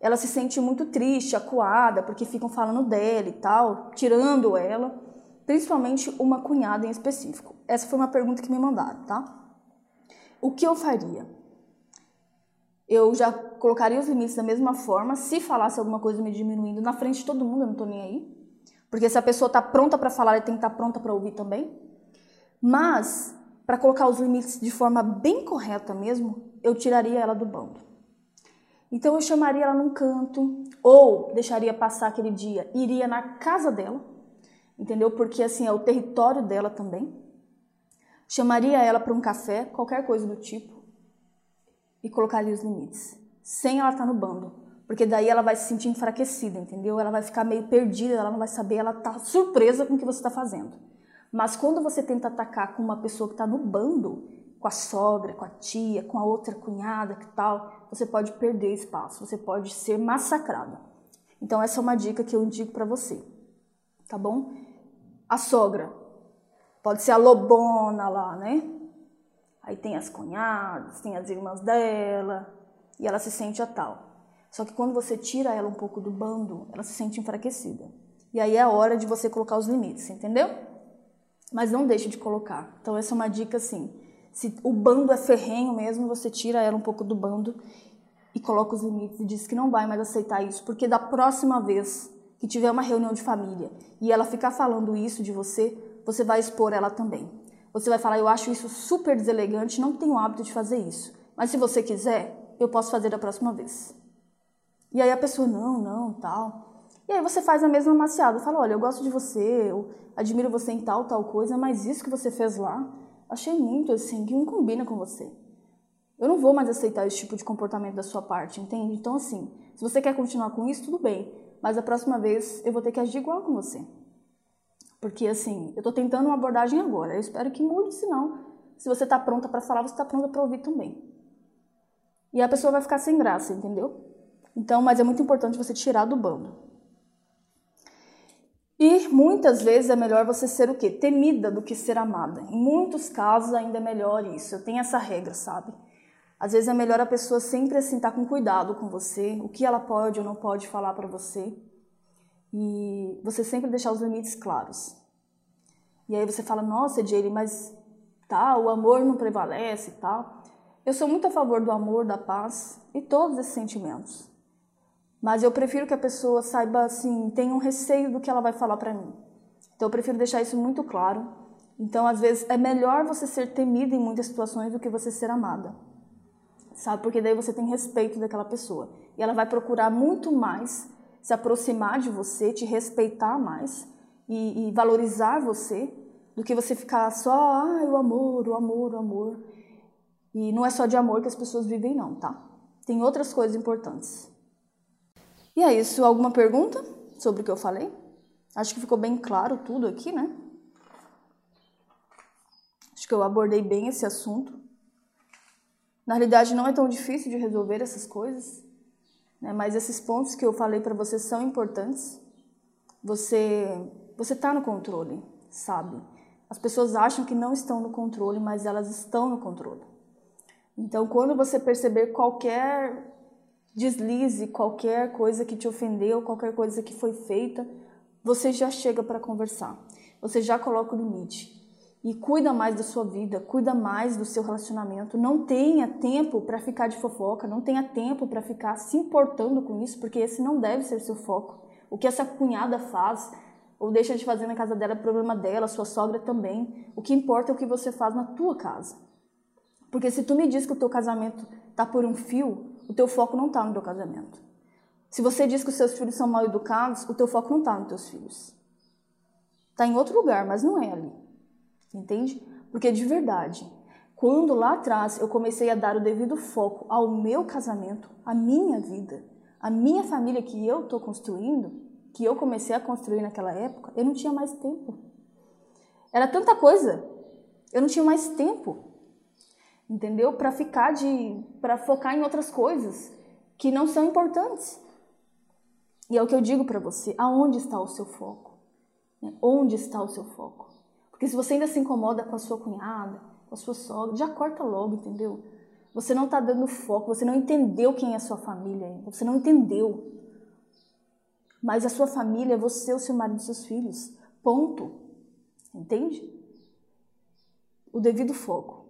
ela se sente muito triste, acuada, porque ficam falando dela e tal, tirando ela, principalmente uma cunhada em específico. Essa foi uma pergunta que me mandaram, tá? O que eu faria? Eu já colocaria os limites da mesma forma, se falasse alguma coisa me diminuindo na frente de todo mundo, eu não tô nem aí. Porque se a pessoa tá pronta para falar, ela tem que estar tá pronta para ouvir também. Mas para colocar os limites de forma bem correta mesmo, eu tiraria ela do bando. Então eu chamaria ela num canto, ou deixaria passar aquele dia, iria na casa dela, entendeu? Porque assim é o território dela também. Chamaria ela para um café, qualquer coisa do tipo, e colocaria os limites, sem ela estar tá no bando. Porque daí ela vai se sentir enfraquecida, entendeu? Ela vai ficar meio perdida, ela não vai saber, ela tá surpresa com o que você está fazendo. Mas quando você tenta atacar com uma pessoa que está no bando, com a sogra, com a tia, com a outra cunhada, que tal, você pode perder espaço, você pode ser massacrada. Então essa é uma dica que eu indico para você, tá bom? A sogra pode ser a lobona lá, né? Aí tem as cunhadas, tem as irmãs dela, e ela se sente a tal. Só que quando você tira ela um pouco do bando, ela se sente enfraquecida. E aí é a hora de você colocar os limites, entendeu? Mas não deixe de colocar. Então essa é uma dica assim. Se o bando é ferrenho mesmo, você tira ela um pouco do bando e coloca os limites e diz que não vai mais aceitar isso, porque da próxima vez que tiver uma reunião de família e ela ficar falando isso de você, você vai expor ela também. Você vai falar: "Eu acho isso super deselegante, não tenho hábito de fazer isso, mas se você quiser, eu posso fazer da próxima vez". E aí a pessoa: "Não, não, tal". E aí você faz a mesma maciada, fala: "Olha, eu gosto de você, eu admiro você em tal tal coisa, mas isso que você fez lá, achei muito assim, que não combina com você. Eu não vou mais aceitar esse tipo de comportamento da sua parte, entende? Então, assim, se você quer continuar com isso, tudo bem. Mas a próxima vez eu vou ter que agir igual com você. Porque, assim, eu tô tentando uma abordagem agora. Eu espero que mude, senão, se você tá pronta para falar, você tá pronta para ouvir também. E a pessoa vai ficar sem graça, entendeu? Então, mas é muito importante você tirar do bando. E muitas vezes é melhor você ser o quê? Temida do que ser amada. Em muitos casos ainda é melhor isso. Eu tenho essa regra, sabe? Às vezes é melhor a pessoa sempre assim estar tá com cuidado com você, o que ela pode ou não pode falar para você. E você sempre deixar os limites claros. E aí você fala: "Nossa, Jaylee, mas tá, o amor não prevalece e tal". Eu sou muito a favor do amor, da paz e todos esses sentimentos. Mas eu prefiro que a pessoa saiba assim, tenha um receio do que ela vai falar para mim. Então eu prefiro deixar isso muito claro. Então, às vezes, é melhor você ser temida em muitas situações do que você ser amada. Sabe? Porque daí você tem respeito daquela pessoa. E ela vai procurar muito mais se aproximar de você, te respeitar mais e, e valorizar você do que você ficar só, ah, o amor, o amor, o amor. E não é só de amor que as pessoas vivem, não, tá? Tem outras coisas importantes. E é isso. Alguma pergunta sobre o que eu falei? Acho que ficou bem claro tudo aqui, né? Acho que eu abordei bem esse assunto. Na realidade, não é tão difícil de resolver essas coisas, né? mas esses pontos que eu falei para você são importantes. Você você está no controle, sabe? As pessoas acham que não estão no controle, mas elas estão no controle. Então, quando você perceber qualquer deslize, qualquer coisa que te ofendeu, qualquer coisa que foi feita, você já chega para conversar. Você já coloca o limite. E cuida mais da sua vida, cuida mais do seu relacionamento. Não tenha tempo para ficar de fofoca, não tenha tempo para ficar se importando com isso, porque esse não deve ser seu foco. O que essa cunhada faz ou deixa de fazer na casa dela é problema dela, sua sogra também. O que importa é o que você faz na tua casa. Porque se tu me diz que o teu casamento tá por um fio, o teu foco não está no teu casamento. Se você diz que os seus filhos são mal educados, o teu foco não está nos teus filhos. Está em outro lugar, mas não é ali. Entende? Porque de verdade, quando lá atrás eu comecei a dar o devido foco ao meu casamento, à minha vida, à minha família que eu estou construindo, que eu comecei a construir naquela época, eu não tinha mais tempo. Era tanta coisa, eu não tinha mais tempo entendeu? Para ficar de, para focar em outras coisas que não são importantes. E é o que eu digo para você: aonde está o seu foco? Né? Onde está o seu foco? Porque se você ainda se incomoda com a sua cunhada, com a sua sogra, já corta logo, entendeu? Você não está dando foco, você não entendeu quem é a sua família ainda, você não entendeu. Mas a sua família é você, o seu marido seus filhos. Ponto. Entende? O devido foco.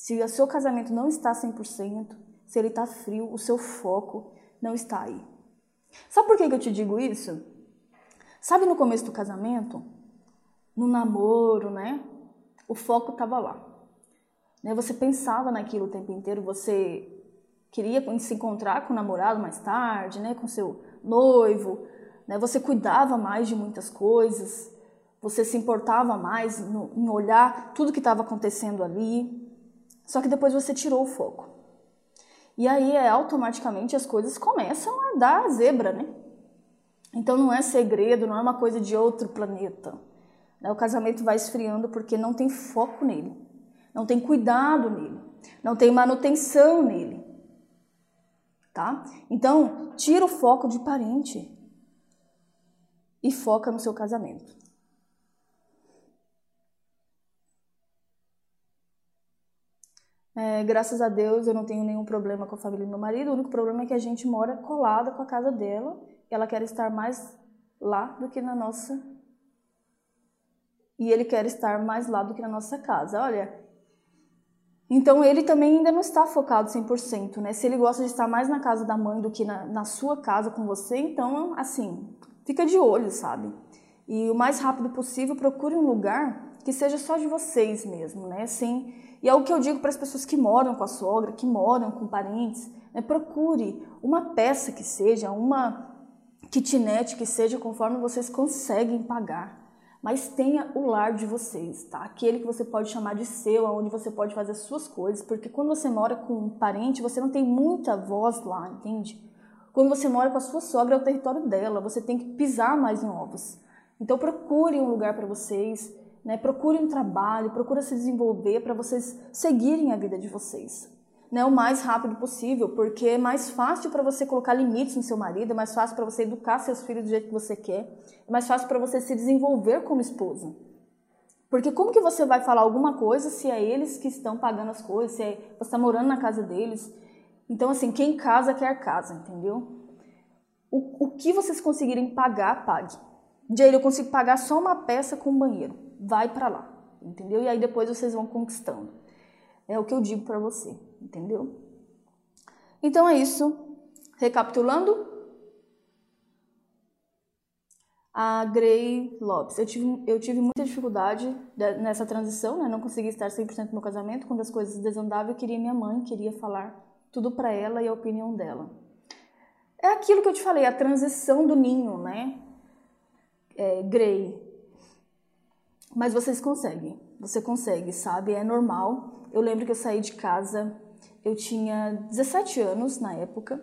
Se o seu casamento não está 100%, se ele está frio, o seu foco não está aí. Sabe por que eu te digo isso? Sabe no começo do casamento, no namoro, né? O foco estava lá. Né? Você pensava naquilo o tempo inteiro, você queria se encontrar com o namorado mais tarde, né? Com seu noivo, né? Você cuidava mais de muitas coisas, você se importava mais em olhar tudo que estava acontecendo ali. Só que depois você tirou o foco. E aí é automaticamente as coisas começam a dar zebra, né? Então não é segredo, não é uma coisa de outro planeta. Né? O casamento vai esfriando porque não tem foco nele, não tem cuidado nele, não tem manutenção nele. Tá? Então, tira o foco de parente e foca no seu casamento. É, graças a Deus eu não tenho nenhum problema com a família do meu marido. O único problema é que a gente mora colada com a casa dela. E ela quer estar mais lá do que na nossa. E ele quer estar mais lá do que na nossa casa. Olha. Então ele também ainda não está focado 100%, né? Se ele gosta de estar mais na casa da mãe do que na, na sua casa com você, então, assim, fica de olho, sabe? E o mais rápido possível, procure um lugar que seja só de vocês mesmo, né? Sem e é o que eu digo para as pessoas que moram com a sogra, que moram com parentes, né? procure uma peça que seja, uma kitnet que seja conforme vocês conseguem pagar. Mas tenha o lar de vocês, tá? Aquele que você pode chamar de seu, onde você pode fazer as suas coisas, porque quando você mora com um parente, você não tem muita voz lá, entende? Quando você mora com a sua sogra, é o território dela, você tem que pisar mais em ovos. Então procure um lugar para vocês, né? Procure um trabalho, procure se desenvolver para vocês seguirem a vida de vocês. Né, o mais rápido possível, porque é mais fácil para você colocar limites no seu marido, é mais fácil para você educar seus filhos do jeito que você quer, é mais fácil para você se desenvolver como esposa. Porque como que você vai falar alguma coisa se é eles que estão pagando as coisas, se é, você está morando na casa deles? Então, assim, quem casa quer casa, entendeu? O, o que vocês conseguirem pagar, pague. Jair, eu consigo pagar só uma peça com banheiro vai para lá, entendeu? E aí depois vocês vão conquistando. É o que eu digo para você, entendeu? Então é isso. Recapitulando, a Grey Lopes. Eu tive, eu tive muita dificuldade nessa transição, né? Não consegui estar 100% no meu casamento. Quando as coisas desandavam, eu queria minha mãe, queria falar tudo para ela e a opinião dela. É aquilo que eu te falei, a transição do ninho, né? É, Grey, mas vocês conseguem, você consegue, sabe? É normal. Eu lembro que eu saí de casa, eu tinha 17 anos na época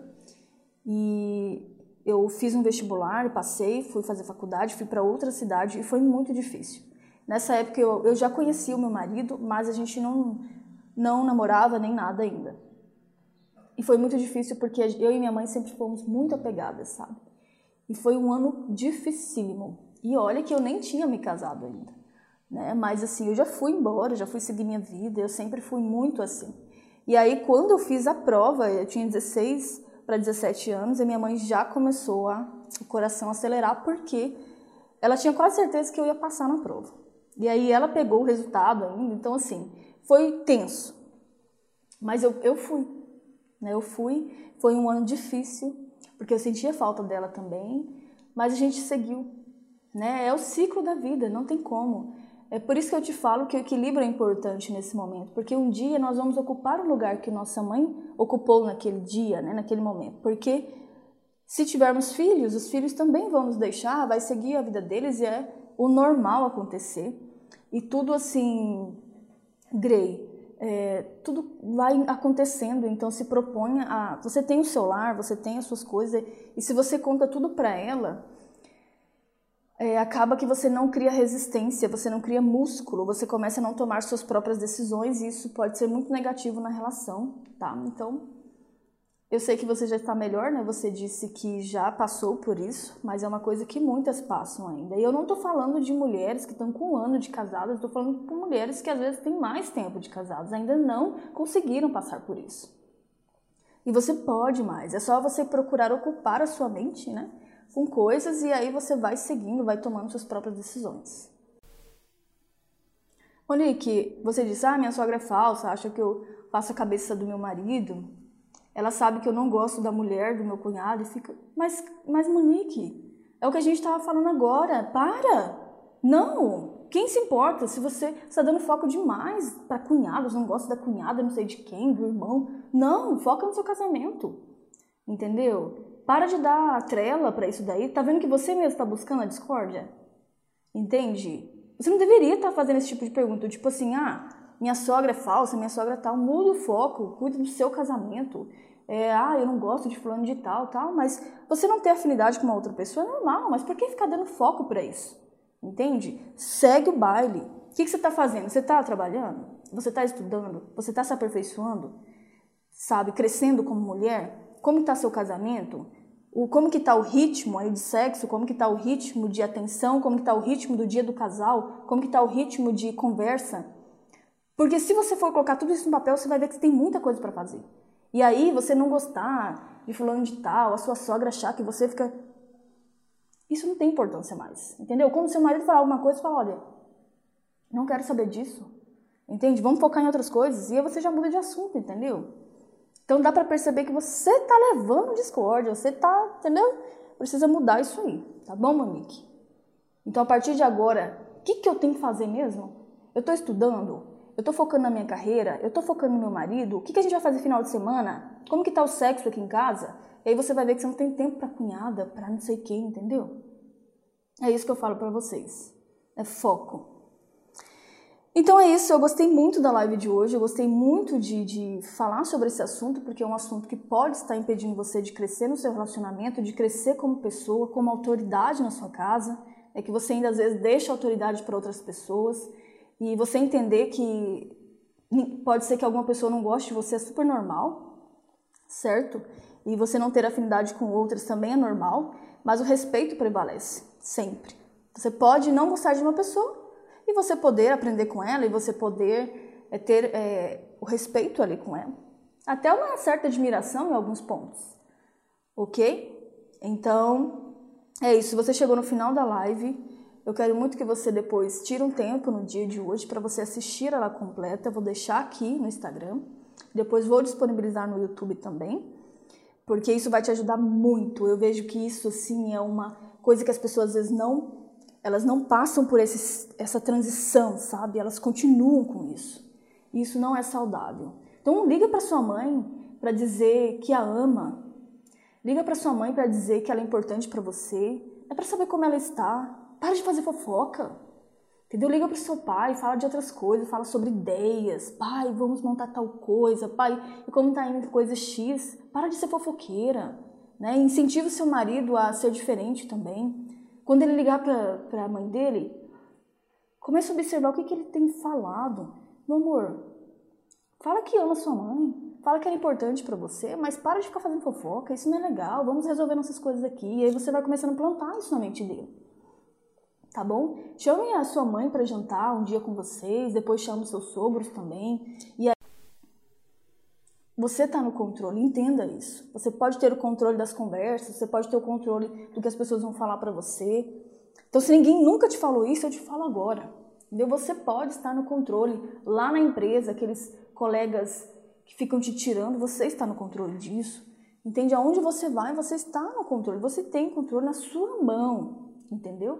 e eu fiz um vestibular, passei, fui fazer faculdade, fui para outra cidade e foi muito difícil. Nessa época eu, eu já conhecia o meu marido, mas a gente não, não namorava nem nada ainda. E foi muito difícil porque eu e minha mãe sempre fomos muito apegadas, sabe? E foi um ano dificílimo. E olha que eu nem tinha me casado ainda né? Mas assim, eu já fui embora, já fui seguir minha vida, eu sempre fui muito assim. E aí quando eu fiz a prova, eu tinha 16 para 17 anos, e minha mãe já começou a o coração acelerar porque ela tinha quase certeza que eu ia passar na prova. E aí ela pegou o resultado ainda, então assim, foi tenso. Mas eu, eu fui, né? Eu fui, foi um ano difícil, porque eu sentia falta dela também, mas a gente seguiu, né? É o ciclo da vida, não tem como. É por isso que eu te falo que o equilíbrio é importante nesse momento, porque um dia nós vamos ocupar o lugar que nossa mãe ocupou naquele dia, né, naquele momento. Porque se tivermos filhos, os filhos também vão nos deixar, vai seguir a vida deles e é o normal acontecer. E tudo assim, Grey, é, tudo vai acontecendo, então se proponha a. Você tem o seu lar, você tem as suas coisas, e se você conta tudo para ela, é, acaba que você não cria resistência, você não cria músculo, você começa a não tomar suas próprias decisões e isso pode ser muito negativo na relação, tá? Então, eu sei que você já está melhor, né? Você disse que já passou por isso, mas é uma coisa que muitas passam ainda. E eu não estou falando de mulheres que estão com um ano de casadas, estou falando de mulheres que às vezes têm mais tempo de casadas, ainda não conseguiram passar por isso. E você pode mais, é só você procurar ocupar a sua mente, né? Com coisas e aí você vai seguindo, vai tomando suas próprias decisões. Monique, você disse, ah, minha sogra é falsa, acha que eu faço a cabeça do meu marido. Ela sabe que eu não gosto da mulher do meu cunhado e fica, mas, mas Monique, é o que a gente estava falando agora, para! Não! Quem se importa se você está dando foco demais para cunhados, não gosta da cunhada, não sei de quem, do irmão? Não, foca no seu casamento. Entendeu? Para de dar trela para isso daí. Tá vendo que você mesmo está buscando a discórdia? Entende? Você não deveria estar tá fazendo esse tipo de pergunta, tipo assim, ah, minha sogra é falsa, minha sogra é tal. Muda o foco, cuide do seu casamento. é, ah, eu não gosto de fulano de tal, tal, mas você não ter afinidade com uma outra pessoa é normal, mas por que ficar dando foco para isso? Entende? Segue o baile. O que, que você está fazendo? Você está trabalhando? Você está estudando? Você está se aperfeiçoando? Sabe, crescendo como mulher? Como está seu casamento? O, como que está o ritmo aí de sexo? Como que está o ritmo de atenção? Como que está o ritmo do dia do casal? Como que está o ritmo de conversa? Porque se você for colocar tudo isso no papel, você vai ver que você tem muita coisa para fazer. E aí você não gostar de fulano de tal, a sua sogra achar que você fica. Isso não tem importância mais, entendeu? Quando seu marido falar alguma coisa, você fala, olha, não quero saber disso, entende? Vamos focar em outras coisas. E aí você já muda de assunto, entendeu? Então dá para perceber que você tá levando discórdia, você tá, entendeu? Precisa mudar isso aí, tá bom, Monique? Então a partir de agora, o que, que eu tenho que fazer mesmo? Eu tô estudando? Eu tô focando na minha carreira? Eu tô focando no meu marido? O que, que a gente vai fazer final de semana? Como que tá o sexo aqui em casa? E aí você vai ver que você não tem tempo pra cunhada, pra não sei quem, entendeu? É isso que eu falo para vocês. É foco. Então é isso, eu gostei muito da live de hoje, eu gostei muito de, de falar sobre esse assunto, porque é um assunto que pode estar impedindo você de crescer no seu relacionamento, de crescer como pessoa, como autoridade na sua casa, é que você ainda às vezes deixa autoridade para outras pessoas. E você entender que pode ser que alguma pessoa não goste de você é super normal, certo? E você não ter afinidade com outras também é normal, mas o respeito prevalece, sempre. Você pode não gostar de uma pessoa e você poder aprender com ela e você poder é, ter é, o respeito ali com ela. Até uma certa admiração em alguns pontos, ok? Então, é isso. Se você chegou no final da live, eu quero muito que você depois tire um tempo no dia de hoje para você assistir ela completa. Eu vou deixar aqui no Instagram. Depois vou disponibilizar no YouTube também, porque isso vai te ajudar muito. Eu vejo que isso assim é uma coisa que as pessoas às vezes não elas não passam por esse, essa transição, sabe? Elas continuam com isso. Isso não é saudável. Então liga para sua mãe para dizer que a ama. Liga para sua mãe para dizer que ela é importante para você. É para saber como ela está. Para de fazer fofoca. Entendeu? Liga pro seu pai, fala de outras coisas, fala sobre ideias. Pai, vamos montar tal coisa. Pai, e como tá indo coisa X? Para de ser fofoqueira. Né? Incentiva o seu marido a ser diferente também. Quando ele ligar para a mãe dele, comece a observar o que, que ele tem falado. Meu amor, fala que ama sua mãe, fala que é importante para você, mas para de ficar fazendo fofoca, isso não é legal, vamos resolver nossas coisas aqui. E aí você vai começando a plantar isso na mente dele tá bom? Chame a sua mãe para jantar um dia com vocês, depois chame os seus sogros também. E aí você está no controle, entenda isso. Você pode ter o controle das conversas, você pode ter o controle do que as pessoas vão falar para você. Então, se ninguém nunca te falou isso, eu te falo agora. Entendeu? Você pode estar no controle. Lá na empresa, aqueles colegas que ficam te tirando, você está no controle disso. Entende? Aonde você vai, você está no controle. Você tem controle na sua mão. Entendeu?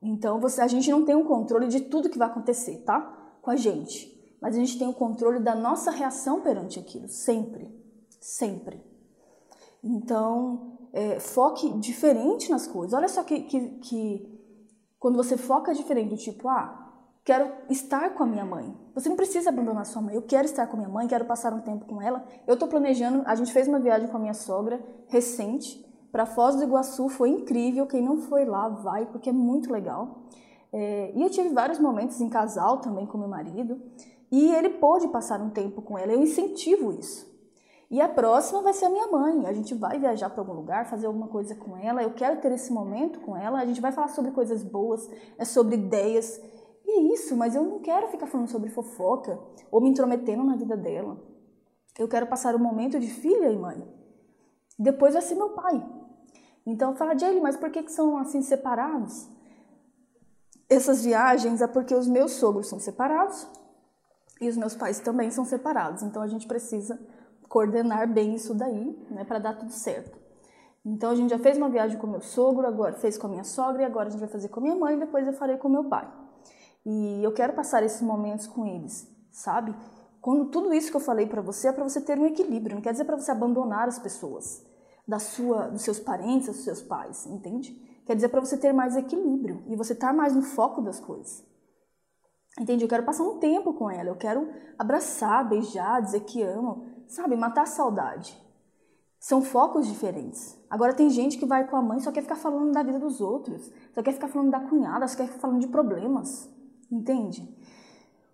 Então, você, a gente não tem um controle de tudo que vai acontecer, tá? Com a gente. Mas a gente tem o controle da nossa reação perante aquilo, sempre. Sempre. Então, é, foque diferente nas coisas. Olha só que, que, que quando você foca diferente, do tipo, ah, quero estar com a minha mãe. Você não precisa abandonar sua mãe. Eu quero estar com a minha mãe, quero passar um tempo com ela. Eu estou planejando, a gente fez uma viagem com a minha sogra recente para Foz do Iguaçu foi incrível. Quem não foi lá, vai, porque é muito legal. É, e eu tive vários momentos em casal também com meu marido. E ele pôde passar um tempo com ela. Eu incentivo isso. E a próxima vai ser a minha mãe. A gente vai viajar para algum lugar, fazer alguma coisa com ela. Eu quero ter esse momento com ela. A gente vai falar sobre coisas boas, é sobre ideias. E é isso, mas eu não quero ficar falando sobre fofoca ou me intrometendo na vida dela. Eu quero passar o um momento de filha e mãe. Depois vai ser meu pai. Então fala, Jaylee, mas por que, que são assim separados? Essas viagens é porque os meus sogros são separados e os meus pais também são separados. Então a gente precisa coordenar bem isso daí, né, para dar tudo certo. Então a gente já fez uma viagem com meu sogro, agora fez com a minha sogra e agora a gente vai fazer com a minha mãe, e depois eu farei com meu pai. E eu quero passar esses momentos com eles, sabe? Quando tudo isso que eu falei para você é para você ter um equilíbrio, não quer dizer para você abandonar as pessoas da sua, dos seus parentes, dos seus pais, entende? Quer dizer para você ter mais equilíbrio e você estar tá mais no foco das coisas. Entende? Eu quero passar um tempo com ela, eu quero abraçar, beijar, dizer que amo, sabe, matar a saudade. São focos diferentes. Agora tem gente que vai com a mãe só quer ficar falando da vida dos outros, só quer ficar falando da cunhada, só quer ficar falando de problemas. Entende?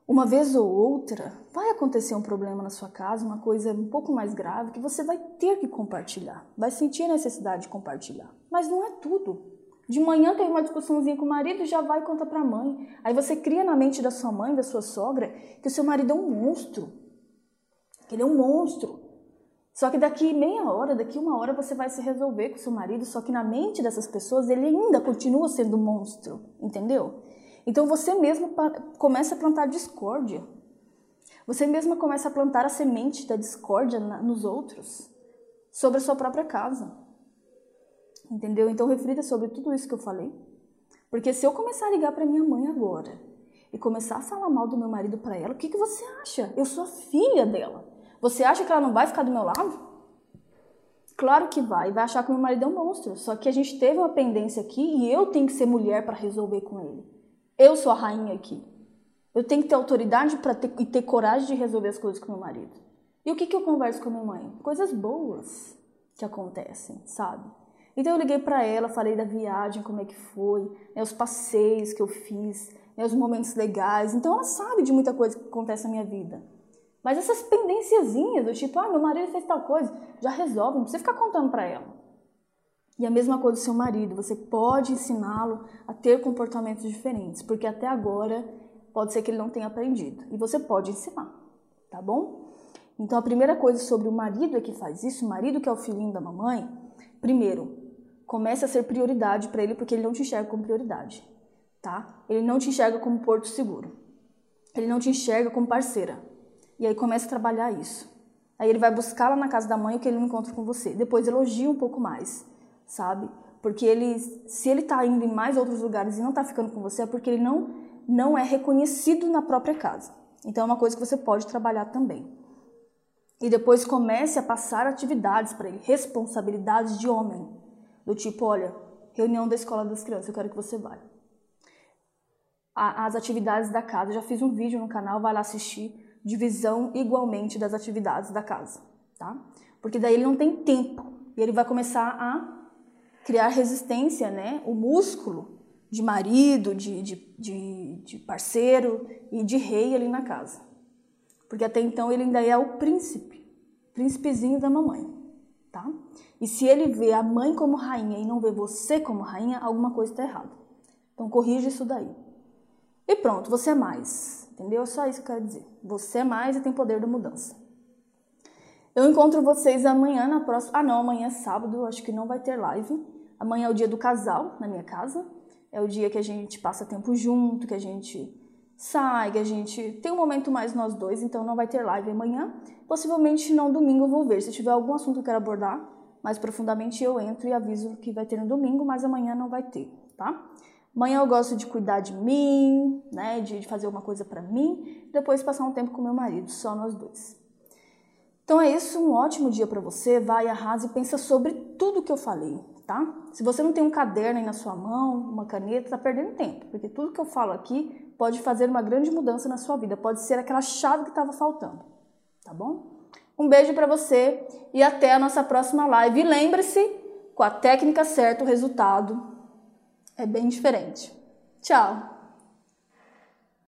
Uma vez ou outra, vai acontecer um problema na sua casa, uma coisa um pouco mais grave, que você vai ter que compartilhar, vai sentir a necessidade de compartilhar. Mas não é tudo. De manhã tem uma discussãozinha com o marido, já vai e conta para a mãe. Aí você cria na mente da sua mãe, da sua sogra, que o seu marido é um monstro. Que ele é um monstro. Só que daqui meia hora, daqui uma hora você vai se resolver com seu marido, só que na mente dessas pessoas ele ainda continua sendo um monstro, entendeu? Então você mesmo começa a plantar discórdia. Você mesma começa a plantar a semente da discórdia nos outros, sobre a sua própria casa. Entendeu? Então reflita sobre tudo isso que eu falei. Porque se eu começar a ligar para minha mãe agora e começar a falar mal do meu marido para ela, o que, que você acha? Eu sou a filha dela. Você acha que ela não vai ficar do meu lado? Claro que vai, vai achar que meu marido é um monstro. Só que a gente teve uma pendência aqui e eu tenho que ser mulher para resolver com ele. Eu sou a rainha aqui. Eu tenho que ter autoridade para e ter coragem de resolver as coisas com meu marido. E o que, que eu converso com minha mãe? Coisas boas que acontecem, sabe? Então eu liguei para ela, falei da viagem, como é que foi, né, os passeios que eu fiz, né, os momentos legais. Então ela sabe de muita coisa que acontece na minha vida. Mas essas pendênciazinhas, do tipo, ah, meu marido fez tal coisa, já resolve, não precisa ficar contando para ela. E a mesma coisa do seu marido, você pode ensiná-lo a ter comportamentos diferentes, porque até agora pode ser que ele não tenha aprendido. E você pode ensinar, tá bom? Então a primeira coisa sobre o marido é que faz isso, o marido que é o filhinho da mamãe, primeiro, comece a ser prioridade para ele porque ele não te enxerga como prioridade, tá? Ele não te enxerga como porto seguro. Ele não te enxerga como parceira. E aí começa a trabalhar isso. Aí ele vai buscar lá na casa da mãe o que ele não encontra com você. Depois elogia um pouco mais, sabe? Porque ele, se ele tá indo em mais outros lugares e não tá ficando com você, é porque ele não, não é reconhecido na própria casa. Então é uma coisa que você pode trabalhar também. E depois comece a passar atividades para ele, responsabilidades de homem. Do tipo, olha, reunião da escola das crianças, eu quero que você vá. As atividades da casa, já fiz um vídeo no canal, vai lá assistir divisão igualmente das atividades da casa, tá? Porque daí ele não tem tempo e ele vai começar a criar resistência, né? O músculo de marido, de, de, de, de parceiro e de rei ali na casa. Porque até então ele ainda é o príncipe, príncipezinho da mamãe, tá? E se ele vê a mãe como rainha e não vê você como rainha, alguma coisa está errada. Então corrija isso daí. E pronto, você é mais. Entendeu? Só isso que eu quero dizer. Você é mais e tem poder da mudança. Eu encontro vocês amanhã na próxima. Ah, não, amanhã é sábado, acho que não vai ter live. Amanhã é o dia do casal na minha casa. É o dia que a gente passa tempo junto, que a gente sai, que a gente tem um momento mais nós dois, então não vai ter live amanhã. Possivelmente não domingo eu vou ver. Se tiver algum assunto que eu quero abordar mais profundamente, eu entro e aviso que vai ter no domingo, mas amanhã não vai ter, tá? Amanhã eu gosto de cuidar de mim, né, de, fazer uma coisa para mim, depois passar um tempo com meu marido, só nós dois. Então é isso, um ótimo dia para você. Vai, arrasa e pensa sobre tudo que eu falei, tá? Se você não tem um caderno aí na sua mão, uma caneta, tá perdendo tempo, porque tudo que eu falo aqui pode fazer uma grande mudança na sua vida, pode ser aquela chave que estava faltando, tá bom? Um beijo para você e até a nossa próxima live. E lembre-se, com a técnica certa, o resultado é bem diferente. Tchau!